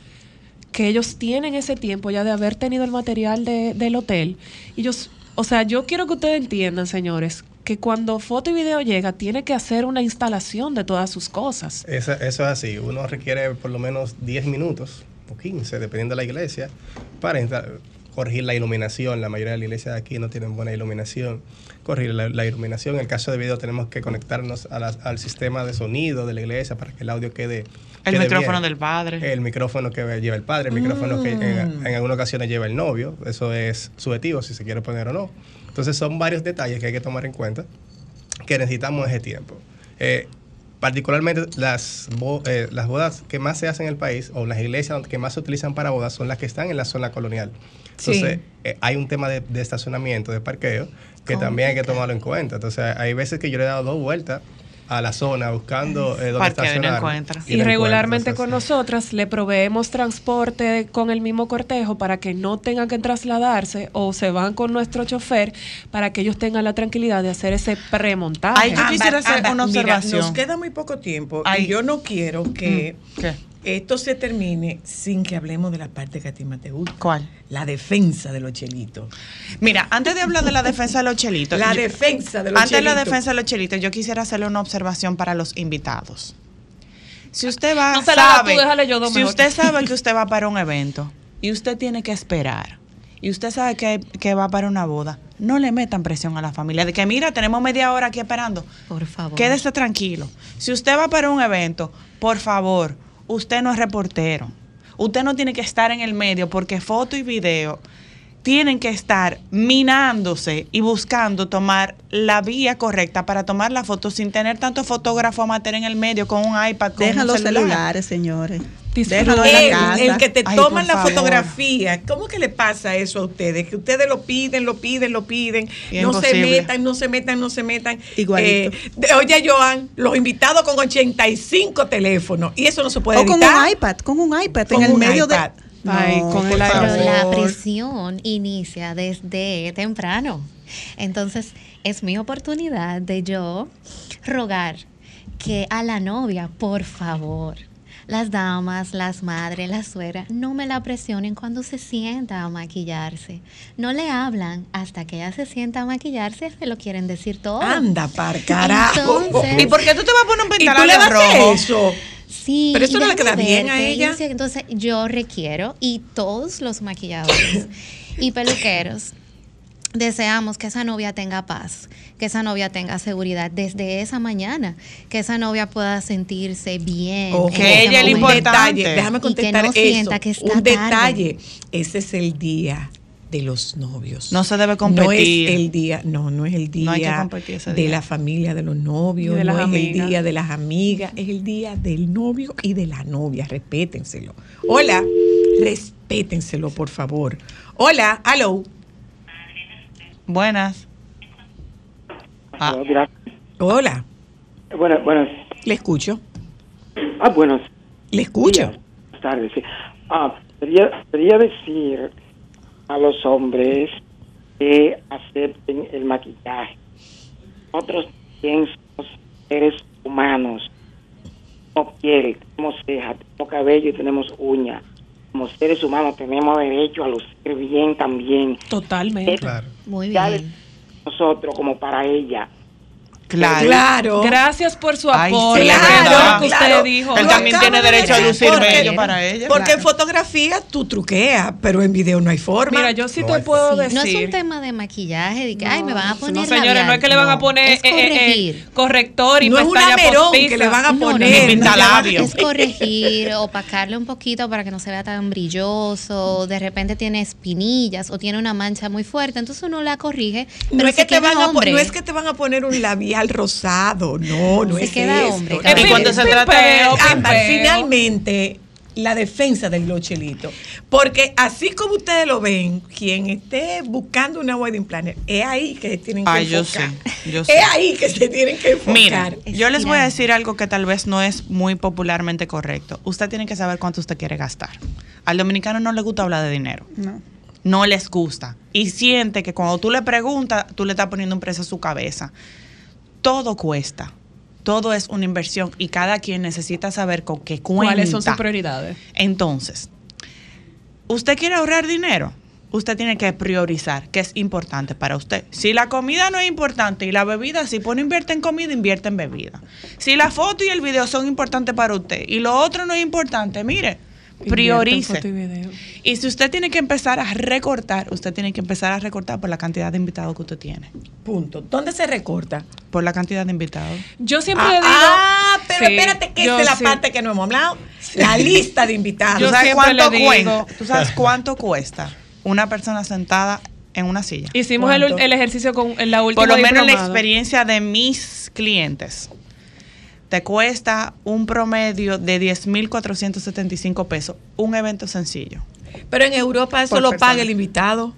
Que ellos tienen ese tiempo ya de haber tenido el material de- del hotel. Ellos, o sea, yo quiero que ustedes entiendan, señores, que cuando foto y video llega, tiene que hacer una instalación de todas sus cosas. Eso, eso es así. Uno requiere por lo menos 10 minutos o 15, dependiendo de la iglesia, para corregir la iluminación. La mayoría de las iglesias de aquí no tienen buena iluminación. Corregir la, la iluminación. En el caso de video tenemos que conectarnos a la- al sistema de sonido de la iglesia para que el audio quede... El quede micrófono bien. del padre. El micrófono que lleva el padre, el micrófono que en, en algunas ocasiones lleva el novio. Eso es subjetivo si se quiere poner o no. Entonces son varios detalles que hay que tomar en cuenta que necesitamos ese tiempo. Eh, particularmente las, bo- eh, las bodas que más se hacen en el país o las iglesias que más se utilizan para bodas son las que están en la zona colonial. Entonces, eh, hay un tema de, de estacionamiento, de parqueo, que también hay que tomarlo en cuenta. Entonces, hay veces que yo le he dado dos vueltas a la zona buscando eh, dónde Parqueo y no estacionar. encuentra. Y, no regularmente con nosotras le proveemos transporte con el mismo cortejo para que no tengan que trasladarse o se van con nuestro chofer para que ellos tengan la tranquilidad de hacer ese premontaje. Ay, yo quisiera hacer una mira, observación. nos queda muy poco tiempo Ay. y yo no quiero que Mm, ¿Qué? Esto se termine sin que hablemos de la parte que a ti más te gusta. ¿Cuál? La defensa de los chelitos. Mira, antes de hablar de la defensa de los chelitos. La yo- defensa de los Antes de la chelitos. defensa de los chelitos, yo quisiera hacerle una observación para los invitados. Si usted va, No se la haga sabe, tú, déjale yo dos si mejor. usted sabe que <laughs> usted va para un evento y usted tiene que esperar y usted sabe que, que va para una boda, no le metan presión a la familia de que mira, tenemos media hora aquí esperando. Por favor. Quédese tranquilo. Si usted va para un evento, por favor, usted no es reportero. Usted no tiene que estar en el medio porque foto y video tienen que estar minándose y buscando tomar la vía correcta para tomar la foto sin tener tanto fotógrafo amateur en el medio con un iPad, con Deja un los celular. celulares, señores. Disfruten. Déjalo en El, la casa. el que te Ay, toman la favor. fotografía, ¿cómo que le pasa eso a ustedes? Que ustedes lo piden, lo piden, lo piden, Y no se metan, no se metan, no se metan. Igualito. Eh, de- oye, Joan, los invitados con 85 teléfonos y eso no se puede O con un iPad, con un iPad Con en el un medio iPad. de. Ay, No, con el. Pero la presión inicia desde temprano. Entonces, es mi oportunidad de yo rogar que a la novia, por favor, las damas, las madres, las suegras, no me la presionen cuando se sienta a maquillarse. No le hablan hasta que ella se sienta a maquillarse, se lo quieren decir todo. Anda, par carajo. Entonces- ¿Y por qué tú te vas a poner un ¿Y tú le pintalabio vas a hacer rojo? eso? Sí, Pero eso no le queda bien a ella. Entonces yo requiero y todos los maquilladores <laughs> y peluqueros deseamos que esa novia tenga paz, que esa novia tenga seguridad desde esa mañana, que esa novia pueda sentirse bien. Ok, ella. Un detalle, déjame Y que contestar no eso. sienta que está un tarde. detalle. Ese es el día de los novios. No se debe No competir. es el día, no, no es el día No hay que competir ese de la familia de los novios, de no las es amigas. el día de las amigas, es el día del novio y de la novia. Respétenselo. Hola, respétenselo, por favor. Hola, hello. Buenas. Ah, Hola, Buenas, buenas, le escucho. ah, buenos Le escucho. buenas tardes. sí. Ah, quería, quería decir a los hombres que acepten el maquillaje. Nosotros también somos seres humanos. Tenemos piel, tenemos cejas, tenemos cabello y tenemos uñas. Como seres humanos tenemos derecho a lucir bien también. Totalmente. Claro. Muy bien. nosotros como para ella. Claro. Claro. Gracias por su Ay, aporte. sí, qué claro, que claro. usted dijo. Él también tiene de derecho a lucir porque- bello para ella. Porque en claro. fotografía tú truqueas, pero en video no hay forma. Mira, yo sí No te puedo Sí, decir. no es un tema de maquillaje, de que, ay, me van a poner No, señores, labial". no es que le van a poner Es eh, eh, eh, corrector y no es un pestaña amerón postiza. que le van a poner. no. Es corregir, opacarle un poquito para que no se vea tan brilloso. De repente tiene espinillas o tiene una mancha muy fuerte, entonces uno la corrige. Pero No es, se que te queda van a po- hombre. no es que te van a poner un labial rosado, no, no Se es queda esto. hombre, Es Y cuando se trata de- Ámbar, pimpeo. finalmente, la defensa del glochelito. Porque así como ustedes lo ven, quien esté buscando una wedding planner, es ahí que tienen que Ay, yo enfocar. sé, yo Es sé. ahí que se tienen que enfocar. Mira, yo les voy a decir algo que tal vez no es muy popularmente correcto. Usted tiene que saber cuánto usted quiere gastar. Al dominicano no le gusta hablar de dinero. No. No les gusta. Y siente que cuando tú le preguntas, tú le estás poniendo un precio a su cabeza. Todo cuesta. Todo es una inversión y cada quien necesita saber con qué cuenta. ¿Cuáles son sus prioridades? Entonces, ¿usted quiere ahorrar dinero? Usted tiene que priorizar qué es importante para usted. Si la comida no es importante y la bebida, si pone invierte en comida, invierte en bebida. Si la foto y el video son importantes para usted y lo otro no es importante, mire, priorice. Y video. Y si usted tiene que empezar a recortar, usted tiene que empezar a recortar por la cantidad de invitados que usted tiene. Punto. ¿Dónde se recorta? Por la cantidad de invitados. Yo siempre ah, le digo. ah, pero Sí, espérate que es la sí. parte que no hemos hablado. La lista de invitados. ¿Tú sabes, cuánto le digo- cuesta? ¿Tú sabes <laughs> cuánto cuesta una persona sentada en una silla? Hicimos el, el ejercicio con en la última Por lo menos la experiencia de mis clientes. Te cuesta un promedio de 10.475 pesos. Un evento sencillo. Pero en Europa eso Por lo persona. paga el invitado.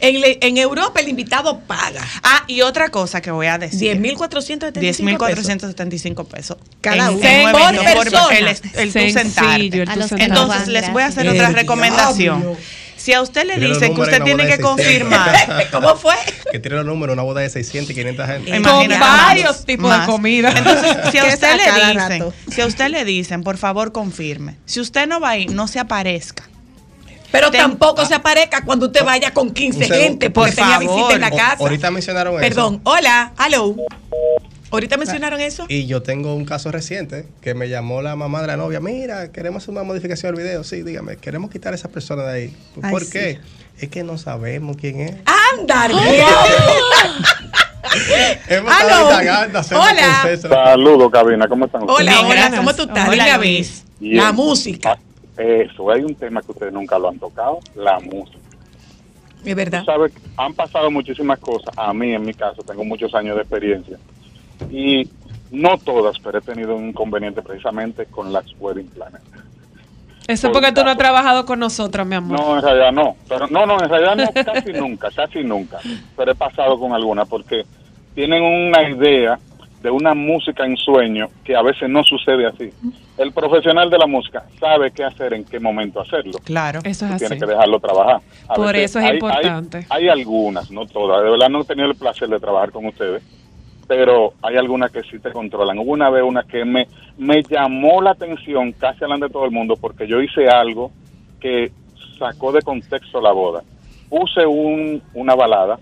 En, le- en Europa el invitado paga. Ah, y otra cosa que voy a decir. 10.475 pesos. 10.475 pesos. Cada uno. Por persona. El, el sentarte. el. Entonces, les voy a hacer otra recomendación. diablo. Si a usted le Tiene dicen que usted tiene que de 600. confirmar, <laughs> ¿Cómo fue? Que tiene los números, una boda de 600 y 500 gente. Con Imagínate varios más, tipos más. de comida. Entonces, <laughs> si a usted le dicen, rato. si a usted le dicen, por favor, confirme. Si usted no va a ir, no se aparezca. Pero tampoco se aparezca cuando usted vaya con 15 Un segundo, gente porque por tenía favor. visita en la O- casa. ahorita mencionaron eso. Perdón, hola, hello. ¿Ahorita mencionaron eso? Y yo tengo un caso reciente que me llamó la mamá de la novia. Mira, queremos hacer una modificación del video. Sí, dígame, queremos quitar a esa persona de ahí. Ay, ¿Por sí. qué? Es que no sabemos quién es. ¡Anda, <laughs> <laughs> Hemos Hola. Saludos, cabina, ¿cómo están ustedes? Hola, hola. ¿cómo tú estás? Hola, Dime, Luis. Luis. La música, Ah, Eso, hay un tema que ustedes nunca lo han tocado, la música. es verdad. Sabes, han pasado muchísimas cosas. A mí, en mi caso, tengo muchos años de experiencia. Y no todas, pero he tenido un inconveniente precisamente con las wedding planners. Eso es porque tú no has trabajado con nosotros, mi amor. No, en realidad no. Pero, no, no, en realidad no, <laughs> casi nunca, casi nunca. Pero he pasado con algunas porque tienen una idea de una música en sueño que a veces no sucede así. El profesional de la música sabe qué hacer, en qué momento hacerlo. Claro. Eso es así. tienes que dejarlo trabajar. A Por veces eso es hay- hay- importante. Hay, algunas, no todas. De verdad no he tenido el placer de trabajar con ustedes, pero hay algunas que sí te controlan. Hubo una vez una que me, me llamó la atención casi delante de todo el mundo porque yo hice algo que sacó de contexto la boda. Puse un, una balada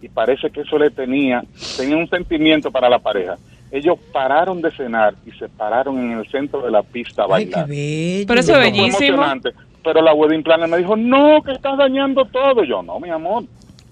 y parece que eso le tenía, tenía un sentimiento para la pareja. ellos pararon de cenar y se pararon en el centro de la pista a Ay, qué bailar. bello. Pero eso es fue bellísimo. emocionante. Pero la wedding planner me dijo, no, que estás dañando todo. Yo, no, mi amor,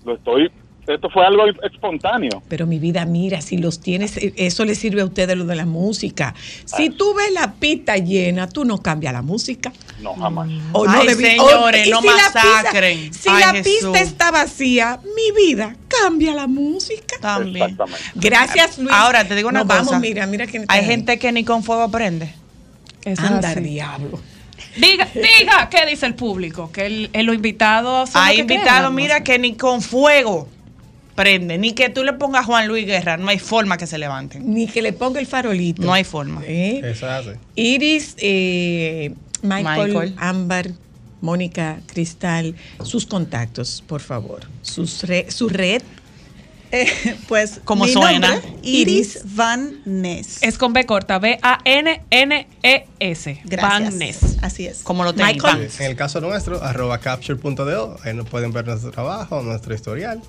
lo estoy... Esto fue algo espontáneo. Pero mi vida, mira, si los tienes, eh, eso le sirve a ustedes lo de la música. Si tú ves la pista llena, tú no cambias la música. No, jamás. O no Ay, debi- señores, no si la pista- masacren. si Ay, la Jesús. pista está vacía, mi vida, cambia la música. También. Exactamente. Gracias, Luis. Ahora te digo una Nos cosa. Vamos, mira, mira quién Hay ahí. gente que ni con fuego prende. Eso es Anda, así. diablo. Diga, diga, ¿qué dice el público? Que el, el- son Hay invitados, mira, que ni con fuego prende. Ni que tú le pongas a Juan Luis Guerra. No hay forma que se levanten. Ni que le ponga el farolito. No hay forma. ¿Eh? Eso hace. Iris, eh, Michael, Michael. Ámbar, Mónica, Cristal, sus contactos, por favor. Sus re- su red. <laughs> Eh, pues, ¿Cómo mi suena? nombre, Iris Van Ness. Es con B corta, B-A-N-N-E-S. Van Ness. Así es. Como lo tengan. En el caso nuestro, arroba capture.do, ahí nos pueden ver nuestro trabajo, nuestro historial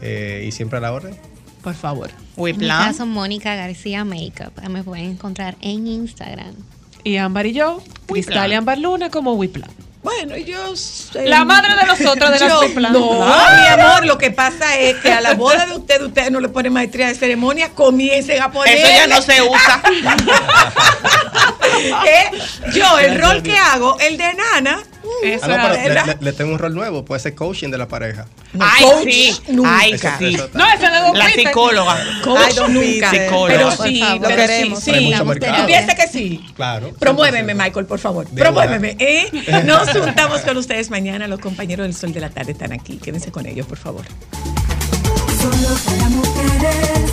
eh, y siempre a la orden. Por favor. En mi caso, Mónica García Makeup. Me pueden encontrar en Instagram. Y Ámbar y yo, Cristal y Ámbar Luna como Wiplan. Bueno, yo soy- La madre de nosotros de las Yo- Wiplan. No, Claro. mi amor, lo que pasa es que a la boda de ustedes, ustedes no le ponen maestría de ceremonia, comiencen a poner. Eso ya no se usa. <laughs> yo, el rol que hago, el de nana. Eso Ah, no, pero es- le, le- le tengo un rol nuevo, puede ser coaching de la pareja. Ay, coach, sí. nunca. Ay, Eso- sí. eso- No, ese es de Don La Peter. psicóloga. Coach Ay, nunca. Psicóloga. Pero sí, pero Lo sí, queremos. sí. Hay mucho Damos mercado. terapia. Piensa que sí. Claro. Promuéveme, 100%. Michael, por favor. De Promuéveme. ¿eh? <laughs> Nos juntamos con ustedes mañana. Los compañeros del Sol de la Tarde están aquí. Quédense con ellos, por favor. Solo para mujeres,